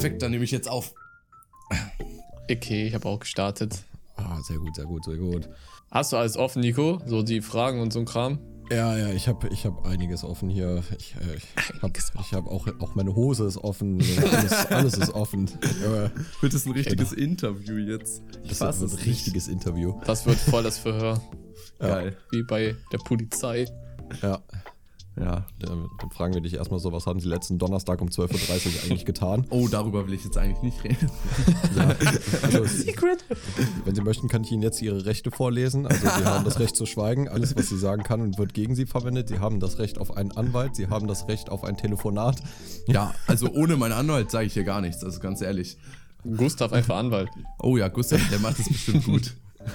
Perfekt, dann nehme ich jetzt auf. Okay, ich habe auch gestartet. Ah, sehr gut, sehr gut, sehr gut. Hast du alles offen, Nico? So die Fragen und so ein Kram? Ja, ja, ich habe ich hab einiges offen hier. Ich, äh, ich habe hab auch, auch meine Hose ist offen. Alles, alles ist offen. Ja, wird das ein richtiges genau. Interview jetzt? Ich das wird ein richtiges Interview. Das wird voll das Verhör. Geil. Wie bei der Polizei. Ja. Ja, dann, fragen wir dich erstmal so, was haben sie letzten Donnerstag um 12.30 Uhr eigentlich getan? Oh, darüber will ich jetzt eigentlich nicht reden. ja, also, Secret! Wenn Sie möchten, kann ich Ihnen jetzt Ihre Rechte vorlesen. Also Sie haben das Recht zu schweigen. Alles, was Sie sagen kann und wird gegen Sie verwendet. Sie haben das Recht auf einen Anwalt. Sie haben das Recht auf ein Telefonat. Ja, also ohne meinen Anwalt sage ich hier gar nichts, also ganz ehrlich. Gustav einfach Anwalt. Oh ja, Gustav, der macht das bestimmt gut.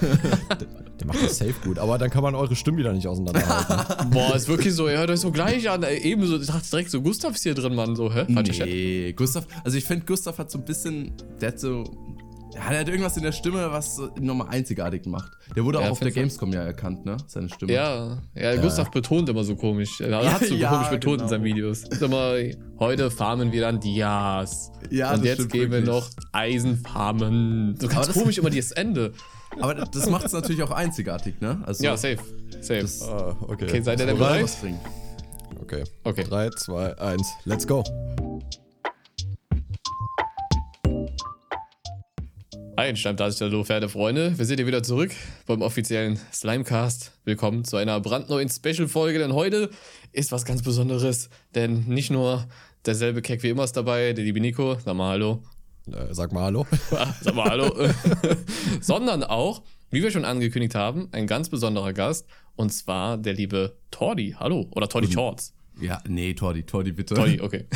der, macht das safe gut, aber dann kann man eure Stimmen wieder nicht auseinanderhalten. Boah, ist wirklich so, ihr hört euch so gleich an. Ebenso, ich dachte direkt so, Gustav ist hier drin, Mann, so, hä? nee, Gustav, also ich finde, Gustav hat so ein bisschen, der hat so, ja, der hat irgendwas in der Stimme, was nochmal einzigartig macht. Der wurde ja, auch auf der Gamescom ja erkannt, ne? Seine Stimme. Ja, ja, ja. Gustav betont immer so komisch. Er hat so ja, komisch betont genau. in seinen Videos. Ist immer, heute farmen wir dann Dias. Ja, Und jetzt gehen wir noch Eisenfarmen. So ganz komisch immer dieses Ende. Aber das macht es natürlich auch einzigartig, ne? Also, ja, safe. Safe. Das, ah, okay. okay, seid ihr denn bereit? Okay. Okay. 3, 2, 1, let's go. Da ist der Pferde, Freunde. Wir sind hier wieder zurück beim offiziellen Slimecast. Willkommen zu einer brandneuen Special-Folge, denn heute ist was ganz Besonderes. Denn nicht nur derselbe Keck wie immer ist dabei, der liebe Nico, sag mal Hallo. Äh, sag mal Hallo. sag mal Hallo. Sondern auch, wie wir schon angekündigt haben, ein ganz besonderer Gast. Und zwar der liebe Tordi. Hallo. Oder Tordi Shorts. Ja, nee, Tordi, Tordi bitte. Tordi, okay.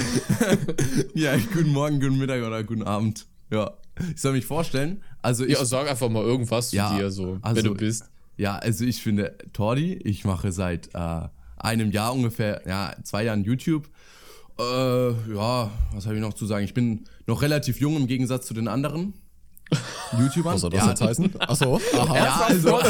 ja, guten Morgen, guten Mittag oder guten Abend. Ja. Ich soll mich vorstellen. Also ich, ja, sag einfach mal irgendwas ja, zu dir, so, also, wer du bist. Ja, also ich finde Tordi, ich mache seit äh, einem Jahr ungefähr, ja, zwei Jahren YouTube. Äh, ja, was habe ich noch zu sagen? Ich bin noch relativ jung im Gegensatz zu den anderen. YouTubern. Was soll das ja. jetzt heißen? Achso. Aha. Ja, also,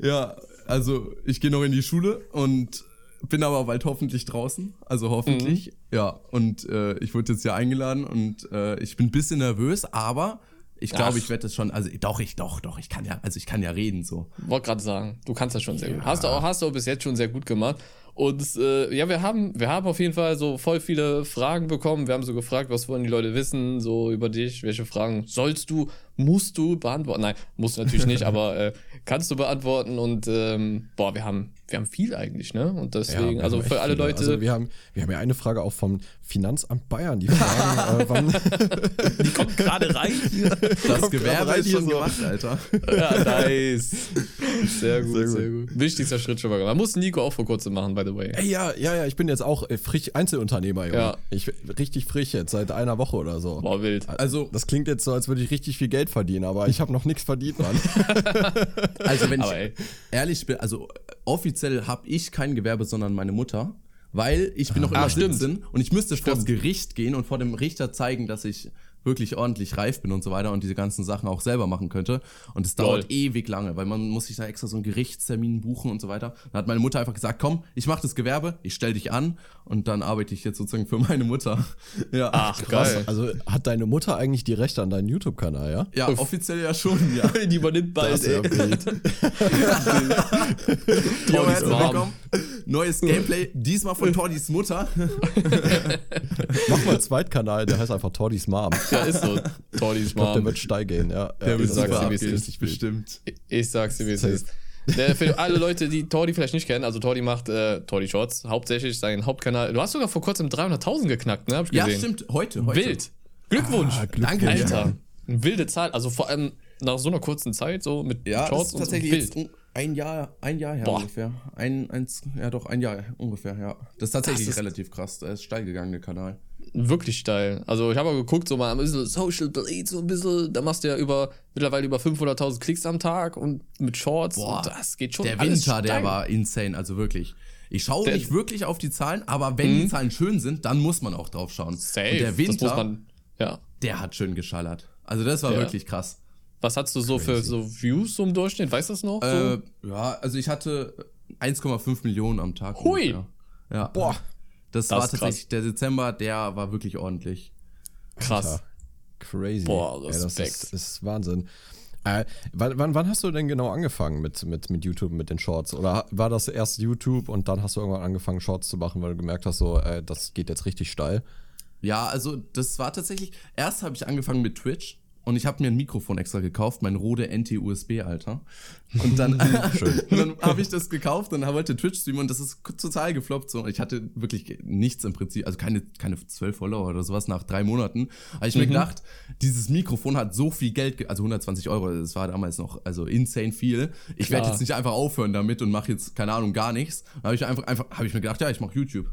ja, also ich gehe noch in die Schule und bin aber bald hoffentlich draußen. Also hoffentlich. Mhm. Ja, und äh, ich wurde jetzt ja eingeladen und äh, ich bin ein bisschen nervös, aber ich glaube, ich werde das schon, also doch, ich, doch, doch, ich kann ja, also ich kann ja reden so. Wollte gerade sagen, du kannst das schon sehr ja. gut. Hast du auch, hast du auch bis jetzt schon sehr gut gemacht. Und äh, ja, wir haben, wir haben auf jeden Fall so voll viele Fragen bekommen. Wir haben so gefragt, was wollen die Leute wissen, so über dich, welche Fragen sollst du, musst du beantworten? Nein, musst du natürlich nicht, aber äh, kannst du beantworten. Und ähm, boah, wir haben, wir haben viel eigentlich, ne? Und deswegen, ja, also für alle viele. Leute. Also wir haben, wir haben ja eine Frage auch vom Finanzamt Bayern, die fragen, äh, wann. die kommt gerade rein. Das Gewerbe ist schon so. gemacht, Alter. Ja, nice. Sehr gut, sehr gut, sehr gut. Wichtigster Schritt schon mal. Man muss Nico auch vor kurzem machen, bei the way. Ey, ja, ja, ja, ich bin jetzt auch äh, frisch Einzelunternehmer, Junge. Ja. Ich, richtig frisch jetzt, seit einer Woche oder so. Boah, wild. Also, das klingt jetzt so, als würde ich richtig viel Geld verdienen, aber ich habe noch nichts verdient, Mann. also, wenn aber ich ey. ehrlich bin, also offiziell habe ich kein Gewerbe, sondern meine Mutter. Weil ich bin noch immer ah, 17 und ich müsste stimmt. vor das Gericht gehen und vor dem Richter zeigen, dass ich wirklich ordentlich reif bin und so weiter und diese ganzen Sachen auch selber machen könnte. Und es dauert Lol. ewig lange, weil man muss sich da extra so einen Gerichtstermin buchen und so weiter. Dann hat meine Mutter einfach gesagt, komm, ich mache das Gewerbe, ich stell dich an und dann arbeite ich jetzt sozusagen für meine Mutter. ja. Ach, Krass. geil. Also hat deine Mutter eigentlich die Rechte an deinem YouTube-Kanal, ja? Ja, Uff. offiziell ja schon, ja. die übernimmt bald, das ey. Bild. Tordis Mom. Neues Gameplay, diesmal von Tordis Mutter. Mach mal einen Zweitkanal, der heißt einfach Tordis Mom. Ja, ist so. Tordis Mom. der wird steil gehen, ja. Der ja, wird super abgehen, bestimmt. Ich, ich sag's dir, wie es ist. Der, für alle Leute, die Tordi vielleicht nicht kennen, also Tordi macht äh, Tordi Shorts, hauptsächlich seinen Hauptkanal. Du hast sogar vor kurzem 300.000 geknackt, ne? Hab ich gesehen. Ja, stimmt. Heute, heute. Wild. Glückwunsch. Ah, Glückwunsch. Danke, Alter. Eine wilde Zahl. Also vor allem nach so einer kurzen Zeit, so mit ja, Shorts und tatsächlich so. Wild. ein Jahr, ein Jahr her Boah. ungefähr. Ein, eins, ja doch, ein Jahr ungefähr, ja. Das ist tatsächlich das ist relativ krass. Er ist steil gegangen, der Kanal wirklich steil. Also ich habe mal geguckt, so mal ein bisschen Social Blade, so ein bisschen, da machst du ja über, mittlerweile über 500.000 Klicks am Tag und mit Shorts Boah, und das geht schon Der Winter, der war insane, also wirklich. Ich schaue nicht wirklich auf die Zahlen, aber wenn mhm. die Zahlen schön sind, dann muss man auch drauf schauen. Safe. Und der Winter, man, ja. der hat schön geschallert. Also das war ja. wirklich krass. Was hast du so Crazy. für so Views so im Durchschnitt? Weißt du das noch? Äh, ja, also ich hatte 1,5 Millionen am Tag. Hui. Ja. Boah. Das, das war tatsächlich krass. der Dezember, der war wirklich ordentlich. Krass. Alter. Crazy. Boah, Respekt. Ja, das ist, ist Wahnsinn. Äh, wann, wann, hast du denn genau angefangen mit, mit, mit YouTube, mit den Shorts? Oder war das erst YouTube und dann hast du irgendwann angefangen, Shorts zu machen, weil du gemerkt hast, so, äh, das geht jetzt richtig steil? Ja, also das war tatsächlich, erst habe ich angefangen mit Twitch und ich habe mir ein Mikrofon extra gekauft, mein Rode NT-USB, Alter. Und dann, dann habe ich das gekauft und wollte Twitch streamen und das ist total gefloppt. So. Ich hatte wirklich nichts im Prinzip, also keine, keine 12 Follower oder sowas nach drei Monaten. Aber ich mhm. mir gedacht, dieses Mikrofon hat so viel Geld, also 120 Euro, das war damals noch also insane viel. Ich werde jetzt nicht einfach aufhören damit und mache jetzt, keine Ahnung, gar nichts. Da habe ich einfach, einfach habe ich mir gedacht, ja, ich mache YouTube.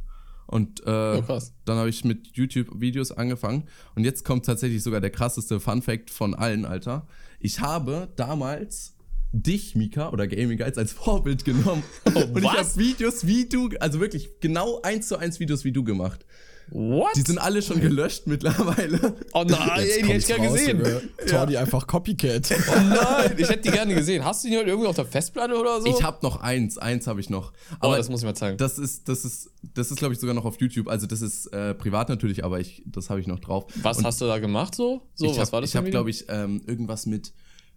Und äh, oh, dann habe ich mit YouTube-Videos angefangen. Und jetzt kommt tatsächlich sogar der krasseste Fun-Fact von allen, Alter. Ich habe damals dich, Mika, oder Gaming Guides als Vorbild genommen. Oh, und ich habe Videos wie du, also wirklich genau eins zu eins Videos wie du gemacht. What? Die sind alle schon gelöscht mittlerweile. Oh nein, ey, die hätte ich gerne gesehen. Tor die einfach Copycat. Oh nein, ich hätte die gerne gesehen. Hast du die heute irgendwie auf der Festplatte oder so? Ich habe noch eins, eins habe ich noch. Oh, aber oh, das muss ich mal zeigen. Das ist, das ist, das ist, glaube ich, sogar noch auf YouTube. Also das ist äh, privat natürlich, aber ich, das habe ich noch drauf. Was Und hast du da gemacht so? So, was hab, war das? Ich habe, glaube ich, ähm, irgendwas mit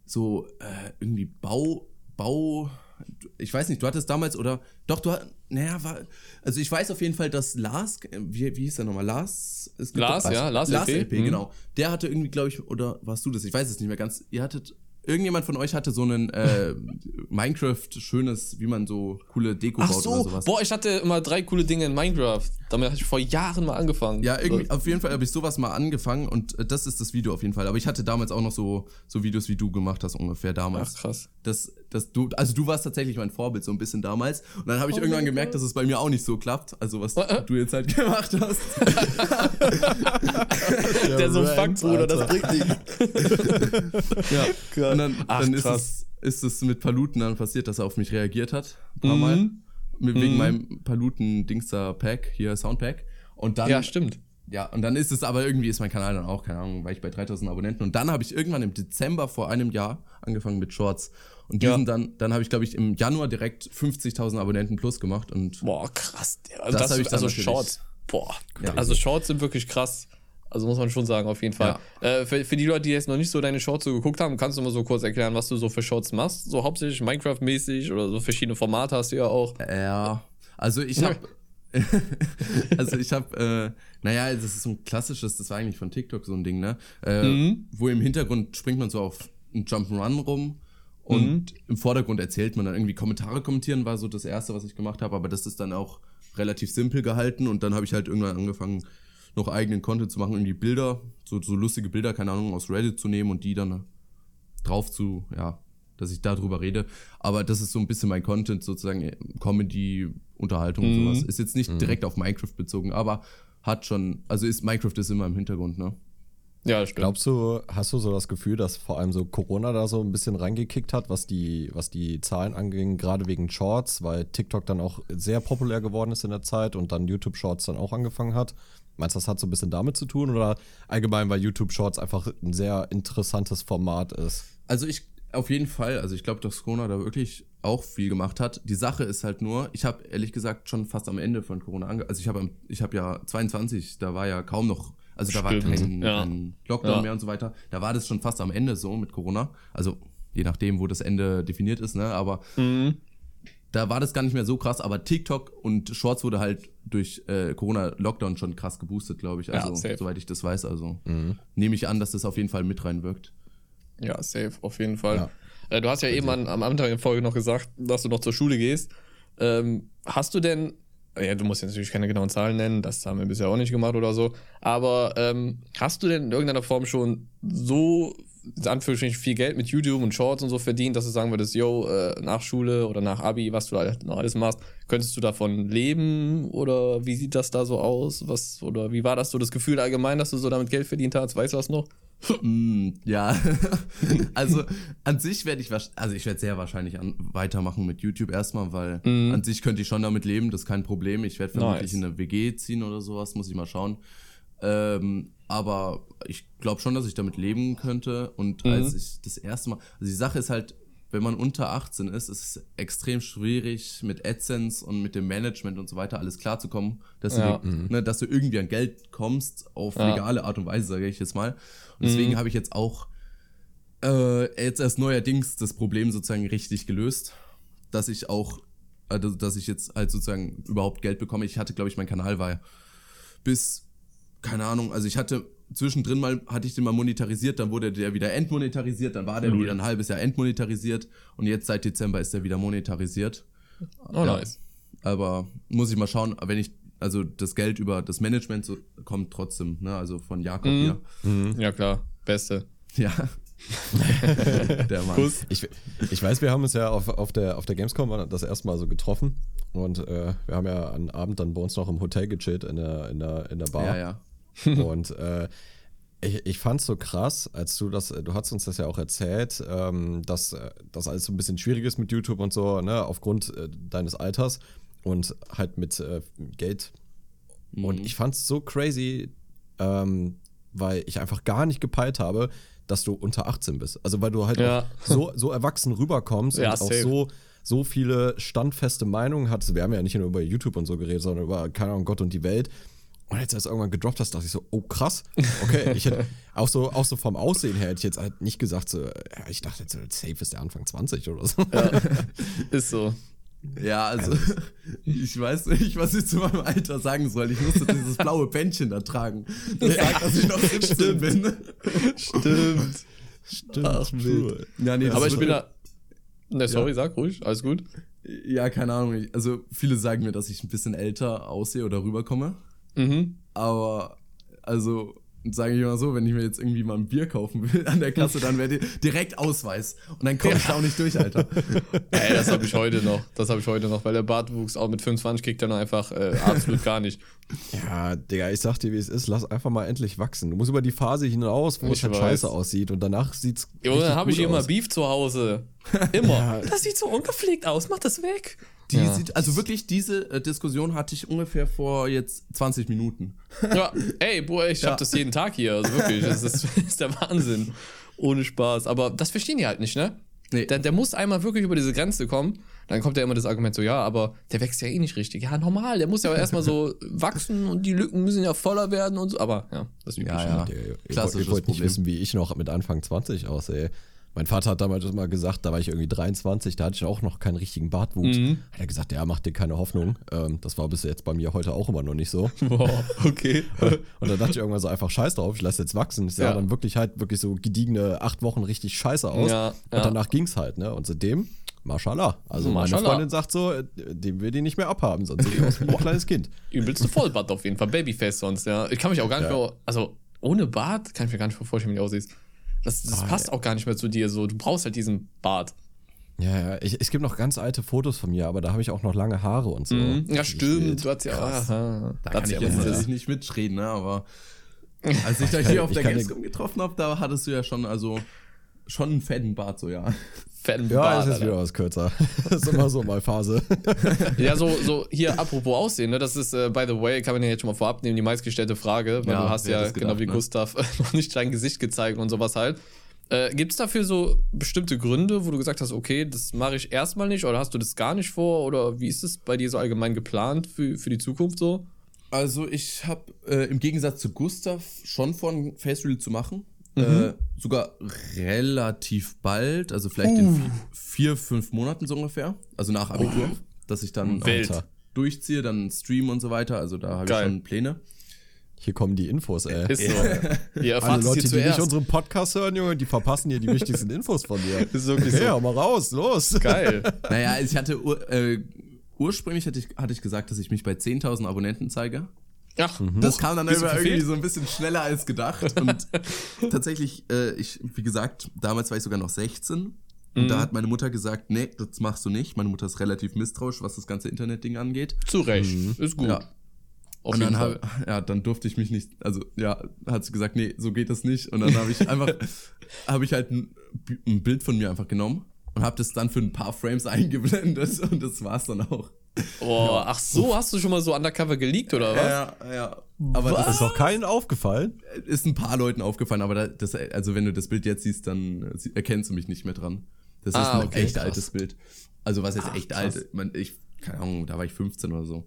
so äh, irgendwie Bau, Bau ich weiß nicht, du hattest damals oder doch, du hattest, naja, war, also ich weiß auf jeden Fall, dass Lars, wie, wie hieß der nochmal? Lars? Lars, ja, Lars, Lars LP, LP mhm. genau. Der hatte irgendwie, glaube ich, oder warst du das? Ich weiß es nicht mehr ganz. Ihr hattet irgendjemand von euch hatte so einen äh, Minecraft-schönes, wie man so coole Deko Ach baut so. oder sowas. Boah, ich hatte immer drei coole Dinge in Minecraft. Damit habe ich vor Jahren mal angefangen. Ja, irgendwie, auf jeden Fall habe ich sowas mal angefangen und äh, das ist das Video auf jeden Fall. Aber ich hatte damals auch noch so, so Videos, wie du gemacht hast, ungefähr damals. Ach, krass. Das, das du, also du warst tatsächlich mein Vorbild so ein bisschen damals. Und dann habe ich oh, irgendwann gemerkt, dass es bei mir auch nicht so klappt. Also was äh, du jetzt halt gemacht hast. Der so fuckt, Bruder, das bringt nichts. ja, und dann, Ach, dann ist, es, ist es mit Paluten dann passiert, dass er auf mich reagiert hat. Ein paar mhm. Mal wegen mhm. meinem Paluten-Dingster-Pack, hier Soundpack. Und dann. Ja, stimmt. Ja, und dann ist es aber irgendwie, ist mein Kanal dann auch, keine Ahnung, war ich bei 3000 Abonnenten. Und dann habe ich irgendwann im Dezember vor einem Jahr angefangen mit Shorts. Und diesen ja. dann, dann habe ich, glaube ich, im Januar direkt 50.000 Abonnenten plus gemacht. Und boah, krass. Also, das, das ich also Shorts. Boah, ja, also Shorts sind wirklich krass. Also muss man schon sagen, auf jeden Fall. Ja. Äh, für, für, die Leute, die jetzt noch nicht so deine Shorts so geguckt haben, kannst du mal so kurz erklären, was du so für Shorts machst? So hauptsächlich Minecraft-mäßig oder so verschiedene Formate hast du ja auch. Ja, also ich habe also ich habe, äh, naja, das ist so ein klassisches, das war eigentlich von TikTok so ein Ding, ne? Äh, mhm. Wo im Hintergrund springt man so auf einen Jump'n'Run rum und mhm. im Vordergrund erzählt man dann irgendwie Kommentare kommentieren, war so das erste, was ich gemacht habe, aber das ist dann auch relativ simpel gehalten und dann habe ich halt irgendwann angefangen, noch eigenen Content zu machen, irgendwie Bilder, so, so lustige Bilder, keine Ahnung, aus Reddit zu nehmen und die dann drauf zu, ja, dass ich darüber rede. Aber das ist so ein bisschen mein Content, sozusagen äh, Comedy, Unterhaltung mhm. und sowas. Ist jetzt nicht mhm. direkt auf Minecraft bezogen, aber hat schon, also ist Minecraft ist immer im Hintergrund, ne? Ja, stimmt. Glaubst du, hast du so das Gefühl, dass vor allem so Corona da so ein bisschen reingekickt hat, was die, was die Zahlen anging, gerade wegen Shorts, weil TikTok dann auch sehr populär geworden ist in der Zeit und dann YouTube Shorts dann auch angefangen hat? Meinst du, das hat so ein bisschen damit zu tun oder allgemein, weil YouTube Shorts einfach ein sehr interessantes Format ist? Also ich auf jeden Fall, also ich glaube, dass Corona da wirklich auch viel gemacht hat. Die Sache ist halt nur, ich habe ehrlich gesagt schon fast am Ende von Corona ange also ich habe ich habe ja 22, da war ja kaum noch also da Stimmt. war kein, ja. kein Lockdown ja. mehr und so weiter. Da war das schon fast am Ende so mit Corona. Also je nachdem, wo das Ende definiert ist, ne? Aber mhm da war das gar nicht mehr so krass, aber TikTok und Shorts wurde halt durch äh, Corona-Lockdown schon krass geboostet, glaube ich. Also, ja, soweit ich das weiß. Also mhm. nehme ich an, dass das auf jeden Fall mit reinwirkt. Ja, safe, auf jeden Fall. Ja. Äh, du hast ja eben an, am Anfang der Folge noch gesagt, dass du noch zur Schule gehst. Ähm, hast du denn, ja, du musst ja natürlich keine genauen Zahlen nennen, das haben wir bisher auch nicht gemacht oder so, aber ähm, hast du denn in irgendeiner Form schon so in Anführungsstrichen viel Geld mit YouTube und Shorts und so verdient, dass du sagen würdest, yo, äh, nach Schule oder nach Abi, was du da noch alles machst, könntest du davon leben oder wie sieht das da so aus? Was oder wie war das so das Gefühl allgemein, dass du so damit Geld verdient hast? Weißt du das noch? Mm, ja, also an sich werde ich, also ich werde sehr wahrscheinlich an, weitermachen mit YouTube erstmal, weil mm. an sich könnte ich schon damit leben, das ist kein Problem. Ich werde vermutlich nice. in eine WG ziehen oder sowas, muss ich mal schauen. Ähm, aber ich glaube schon, dass ich damit leben könnte. Und mhm. als ich das erste Mal, also die Sache ist halt, wenn man unter 18 ist, ist es extrem schwierig mit AdSense und mit dem Management und so weiter alles klarzukommen, dass, ja. du, ne, dass du irgendwie an Geld kommst auf ja. legale Art und Weise, sage ich jetzt mal. Und deswegen mhm. habe ich jetzt auch äh, jetzt erst neuerdings das Problem sozusagen richtig gelöst, dass ich auch, also dass ich jetzt halt sozusagen überhaupt Geld bekomme. Ich hatte, glaube ich, mein Kanal war bis, keine Ahnung, also ich hatte zwischendrin mal, hatte ich den mal monetarisiert, dann wurde der wieder entmonetarisiert, dann war der mhm. wieder ein halbes Jahr entmonetarisiert und jetzt seit Dezember ist der wieder monetarisiert. Oh, ja. nice. Aber muss ich mal schauen, wenn ich, also das Geld über das Management so, kommt trotzdem, ne, also von Jakob mhm. hier. Mhm. Ja, klar. Beste. Ja. der Mann. Ich, ich weiß, wir haben uns ja auf, auf, der, auf der Gamescom das erste Mal so getroffen und äh, wir haben ja am Abend dann bei uns noch im Hotel gechillt in der, in der, in der Bar. Ja, ja. und äh, ich, ich fand es so krass, als du das, du hast uns das ja auch erzählt, ähm, dass äh, das alles so ein bisschen schwierig ist mit YouTube und so, ne, aufgrund äh, deines Alters und halt mit äh, Geld. Mhm. Und ich fand es so crazy, ähm, weil ich einfach gar nicht gepeilt habe, dass du unter 18 bist. Also weil du halt ja. so, so erwachsen rüberkommst ja, und auch so, so viele standfeste Meinungen hattest. Wir haben ja nicht nur über YouTube und so geredet, sondern über, keine Ahnung, Gott und die Welt. Und als du das irgendwann gedroppt hast, dachte ich so, oh krass. Okay, ich hätte auch so, auch so vom Aussehen her hätte ich jetzt halt nicht gesagt, so, ja, ich dachte jetzt, safe ist der Anfang 20 oder so. Ja, ist so. Ja, also, ich weiß nicht, was ich zu meinem Alter sagen soll. Ich musste dieses blaue Bändchen da tragen. Das ja, sagt, dass ich noch 17 bin. Stimmt. Stimmt. Ach, cool. Ja, nee, Aber ich bin da. Ne, sorry, ja. sag ruhig, alles gut. Ja, keine Ahnung. Also, viele sagen mir, dass ich ein bisschen älter aussehe oder rüberkomme. Mhm. Aber, also, sage ich mal so, wenn ich mir jetzt irgendwie mal ein Bier kaufen will an der Kasse, dann wäre direkt Ausweis. Und dann komme ich da auch nicht durch, Alter. Ey, das habe ich heute noch. Das habe ich heute noch, weil der Bartwuchs auch mit 25 kriegt dann einfach äh, absolut gar nicht. Ja, Digga, ich sag dir, wie es ist. Lass einfach mal endlich wachsen. Du musst über die Phase hinaus, wo ich es halt weiß. scheiße aussieht. Und danach sieht's. Ja, dann habe ich immer Beef zu Hause. Immer. Ja. Das sieht so ungepflegt aus. Mach das weg. Die ja. sieht, also wirklich, diese äh, Diskussion hatte ich ungefähr vor jetzt 20 Minuten. Ja, ey, boah, ich ja. hab das jeden Tag hier. Also wirklich, das ist, das ist der Wahnsinn. Ohne Spaß. Aber das verstehen die halt nicht, ne? Nee. Der, der muss einmal wirklich über diese Grenze kommen. Dann kommt ja immer das Argument so, ja, aber der wächst ja eh nicht richtig. Ja, normal, der muss ja erstmal so wachsen und die Lücken müssen ja voller werden und so. Aber ja, das ist üblich. Ja, ja. Klassisches ihr wollt nicht wissen, wie ich noch mit Anfang 20 aussehe. Mein Vater hat damals mal gesagt, da war ich irgendwie 23, da hatte ich auch noch keinen richtigen Bartwuchs. Mhm. Hat er gesagt, ja, mach dir keine Hoffnung. Ähm, das war bis jetzt bei mir heute auch immer noch nicht so. Boah, okay. und dann dachte ich irgendwann so einfach scheiß drauf, ich lasse jetzt wachsen. Es sah ja. dann wirklich halt wirklich so gediegene acht Wochen richtig scheiße aus. Ja, und ja. danach ging's halt, ne? Und seitdem, Mashallah. Also Mashallah. meine Freundin sagt so, äh, dem will die nicht mehr abhaben, sonst sieht aus wie ein kleines Kind. Übelste Vollbart auf jeden Fall, Babyface sonst, ja. Ich kann mich auch gar nicht mehr, also ohne Bart kann ich mir gar nicht vorstellen, wie du aussiehst. Das, das oh, passt ja. auch gar nicht mehr zu dir so. Du brauchst halt diesen Bart. Ja, ja. Ich, es gibt noch ganz alte Fotos von mir, aber da habe ich auch noch lange Haare und so. Mhm. Ja, stimmt. Du hast ja. Aha. Da kann ich ja jetzt nicht mitreden, ne? Aber als ich da hier auf der Gamescom getroffen habe, da hattest du ja schon, also schon einen fetten Bart, so ja. Fetten ja, Bart, es ist wieder was kürzer. das ist immer so mal Phase. ja, so, so hier, apropos Aussehen, ne? Das ist, äh, by the way, kann man ja jetzt schon mal vorab nehmen, die meistgestellte Frage, weil ja, du hast ja, gedacht, genau wie ne? Gustav, noch nicht dein Gesicht gezeigt und sowas halt. Äh, Gibt es dafür so bestimmte Gründe, wo du gesagt hast, okay, das mache ich erstmal nicht oder hast du das gar nicht vor oder wie ist es bei dir so allgemein geplant für, für die Zukunft so? Also ich habe äh, im Gegensatz zu Gustav schon vor, ein Face Reel zu machen. Mhm. Äh, sogar relativ bald, also vielleicht uh. in vier, fünf Monaten so ungefähr. Also nach Abitur, oh. dass ich dann Alter, durchziehe, dann Stream und so weiter. Also da habe ich schon Pläne. Hier kommen die Infos, ey. Ist so. Ihr Alle Leute, die nicht unseren Podcast hören, Junge, die verpassen hier die wichtigsten Infos von dir. Ist wirklich okay, so. hör mal raus, los. Geil. naja, ich hatte äh, ursprünglich hatte ich, hatte ich gesagt, dass ich mich bei 10.000 Abonnenten zeige. Ach, mhm. das kam dann irgendwie so ein bisschen schneller als gedacht. Und tatsächlich, äh, ich, wie gesagt, damals war ich sogar noch 16. Und mhm. da hat meine Mutter gesagt, nee, das machst du nicht. Meine Mutter ist relativ misstrauisch, was das ganze Internetding angeht. Zu Recht, mhm. ist gut. Ja. Auf und dann, hab, ja, dann durfte ich mich nicht, also ja, hat sie gesagt, nee, so geht das nicht. Und dann habe ich einfach, habe ich halt ein, ein Bild von mir einfach genommen und habe das dann für ein paar Frames eingeblendet und das war's dann auch. Oh, ja. ach so, hast du schon mal so undercover geleakt oder was? Ja, ja. Aber was? das ist doch keinen aufgefallen. Ist ein paar Leuten aufgefallen, aber das, also wenn du das Bild jetzt siehst, dann erkennst du mich nicht mehr dran. Das ah, ist ein okay, echt krass. altes Bild. Also was jetzt Ach, echt krass. alt, man, ich, keine Ahnung, da war ich 15 oder so.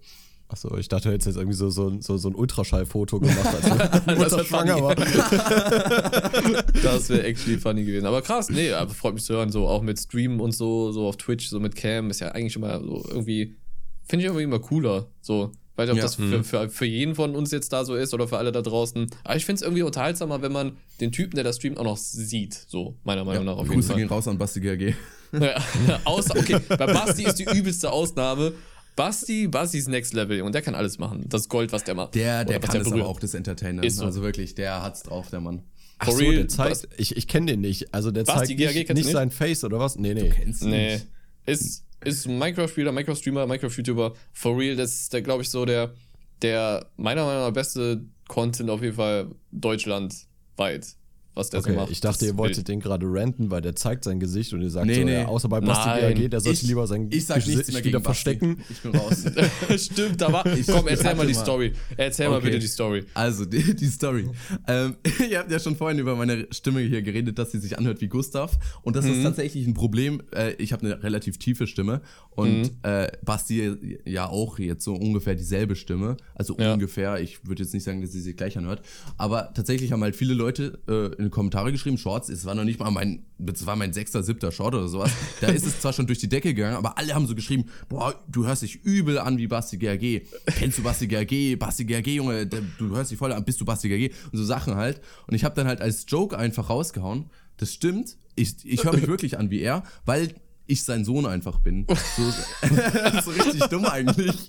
Achso, ich dachte, du hättest jetzt irgendwie so, so, so, so ein Ultraschallfoto gemacht, als du Mutter schwanger war. das wäre actually funny gewesen. Aber krass, nee, aber freut mich zu hören, so auch mit Streamen und so, so auf Twitch, so mit Cam, ist ja eigentlich immer so irgendwie, finde ich irgendwie immer cooler. So, weiß nicht, ob ja. das für, hm. für, für jeden von uns jetzt da so ist oder für alle da draußen. Aber ich finde es irgendwie unterhaltsamer, wenn man den Typen, der da streamt, auch noch sieht. So, meiner Meinung ja, nach auf jeden Grüße Fall. gehen raus an Basti GRG. Ja, außer, okay, bei Basti ist die übelste Ausnahme. Basti, Basti ist Next Level und der kann alles machen. Das Gold, was der macht. Der, der kann es aber auch des Entertainers. So. Also wirklich, der hat's drauf, der Mann. Ach so, der zeigt, ich, ich kenne den nicht. Also der Basti, zeigt nicht, nicht sein Face oder was? Nee, nee. Du kennst nee. Nicht. Ist, ist Minecraft-Spieler, Minecraft-Streamer, Minecraft-YouTuber. For real, das ist der, glaube ich, so der, der meiner Meinung nach beste Content auf jeden Fall deutschlandweit was der okay, so macht. Ich dachte, ihr wolltet den gerade ranten, weil der zeigt sein Gesicht und ihr sagt nee, so, nee. Ja, außer bei Basti BAG, der sollte ich, lieber sein ich sag Gesicht wieder verstecken. Ich bin raus. Stimmt, aber komm, erzähl mal die Story. Erzähl okay. mal bitte die Story. Also, die, die Story. ähm, ihr habt ja schon vorhin über meine Stimme hier geredet, dass sie sich anhört wie Gustav. Und das mhm. ist tatsächlich ein Problem. Äh, ich habe eine relativ tiefe Stimme und mhm. äh, Basti ja auch jetzt so ungefähr dieselbe Stimme. Also ja. ungefähr. Ich würde jetzt nicht sagen, dass sie sich gleich anhört. Aber tatsächlich haben halt viele Leute äh, in den Kommentare geschrieben, Shorts, es war noch nicht mal mein, es war mein sechster, siebter Short oder sowas. Da ist es zwar schon durch die Decke gegangen, aber alle haben so geschrieben, boah, du hörst dich übel an wie Basti GRG. Kennst du Basti GRG? Basti GRG, Junge, du hörst dich voll an, bist du Basti GRG? Und so Sachen halt. Und ich habe dann halt als Joke einfach rausgehauen, das stimmt, ich, ich höre mich wirklich an wie er, weil ich sein Sohn einfach bin. So, so richtig dumm eigentlich.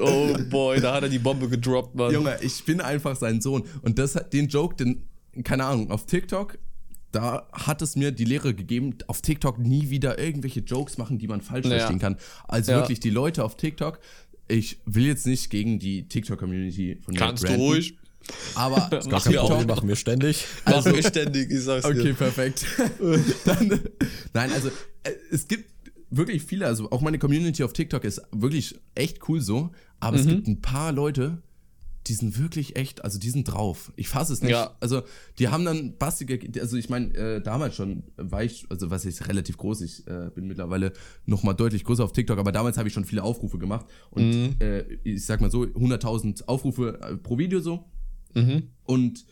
Oh boy, da hat er die Bombe gedroppt, Mann. Junge, ich bin einfach sein Sohn. Und das, den Joke, den keine Ahnung, auf TikTok, da hat es mir die Lehre gegeben, auf TikTok nie wieder irgendwelche Jokes machen, die man falsch ja. verstehen kann. Also ja. wirklich die Leute auf TikTok, ich will jetzt nicht gegen die TikTok-Community von Kannst du ruhig. Aber das machen wir auch, machen wir ständig. Also, machen wir ständig, ich sag's okay, dir. Okay, perfekt. Dann, nein, also äh, es gibt wirklich viele, also auch meine Community auf TikTok ist wirklich echt cool so, aber mhm. es gibt ein paar Leute, die sind wirklich echt, also die sind drauf. Ich fasse es nicht. Ja. Also die haben dann Basti, also ich meine, äh, damals schon war ich, also was ist relativ groß, ich äh, bin mittlerweile noch mal deutlich größer auf TikTok, aber damals habe ich schon viele Aufrufe gemacht und mhm. äh, ich sag mal so, 100.000 Aufrufe äh, pro Video so. Mhm. Und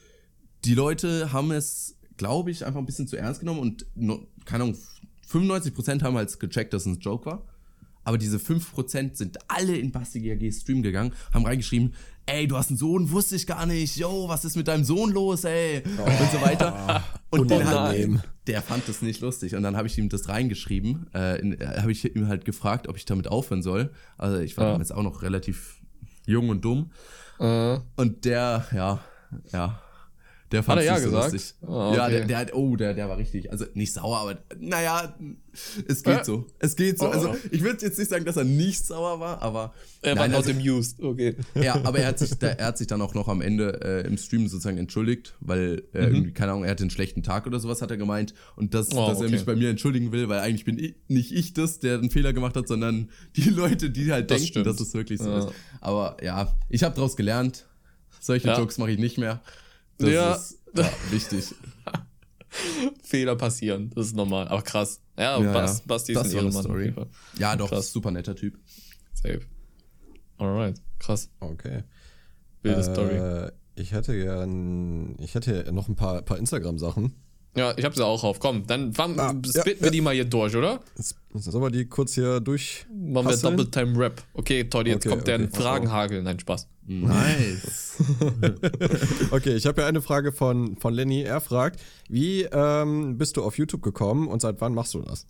die Leute haben es, glaube ich, einfach ein bisschen zu ernst genommen und, no, keine Ahnung, 95% haben halt gecheckt, dass es ein Joke war. Aber diese 5% sind alle in Basti GAG Stream gegangen, haben reingeschrieben, ey, du hast einen Sohn, wusste ich gar nicht, yo, was ist mit deinem Sohn los, ey? Oh. Und so weiter. Und den hat, der fand das nicht lustig. Und dann habe ich ihm das reingeschrieben, äh, äh habe ich ihm halt gefragt, ob ich damit aufhören soll. Also ich war ja. damals auch noch relativ jung und dumm. Uh. Und der, ja, ja, der fand es ja so gesagt? lustig. Oh, okay. Ja, der, der, oh, der, der war richtig, also nicht sauer, aber naja, es geht äh? so. Es geht so. Also oh. ich würde jetzt nicht sagen, dass er nicht sauer war, aber. Er nein, war also, amused, okay. Ja, aber er hat sich, der, er hat sich dann auch noch am Ende äh, im Stream sozusagen entschuldigt, weil äh, mhm. irgendwie, keine Ahnung, er hatte einen schlechten Tag oder sowas, hat er gemeint. Und das, oh, dass okay. er mich bei mir entschuldigen will, weil eigentlich bin ich, nicht ich das, der einen Fehler gemacht hat, sondern die Leute, die halt das denken, stimmt. dass es wirklich so ja. ist. Aber ja, ich habe daraus gelernt. Solche ja. Jokes mache ich nicht mehr. Das ja. ist ja, wichtig. Fehler passieren, das ist normal. Aber krass. Ja, ja Bas, Basti ist ein Ehrenmann. Story. Ja, doch, krass. super netter Typ. Safe. Alright, krass. Okay. Wilde äh, Story. Ich hätte gern, ich hätte noch ein paar, paar Instagram-Sachen. Ja, ich habe sie auch auf. Komm, dann fang, ah, spitten ja, wir die mal hier durch, oder? Jetzt, sollen wir die kurz hier durch. Machen wir Double Time Rap. Okay, Toddy, jetzt okay, kommt okay. der Fragenhagel. Nein, Spaß. Nice. okay, ich habe ja eine Frage von, von Lenny. Er fragt, wie ähm, bist du auf YouTube gekommen und seit wann machst du das?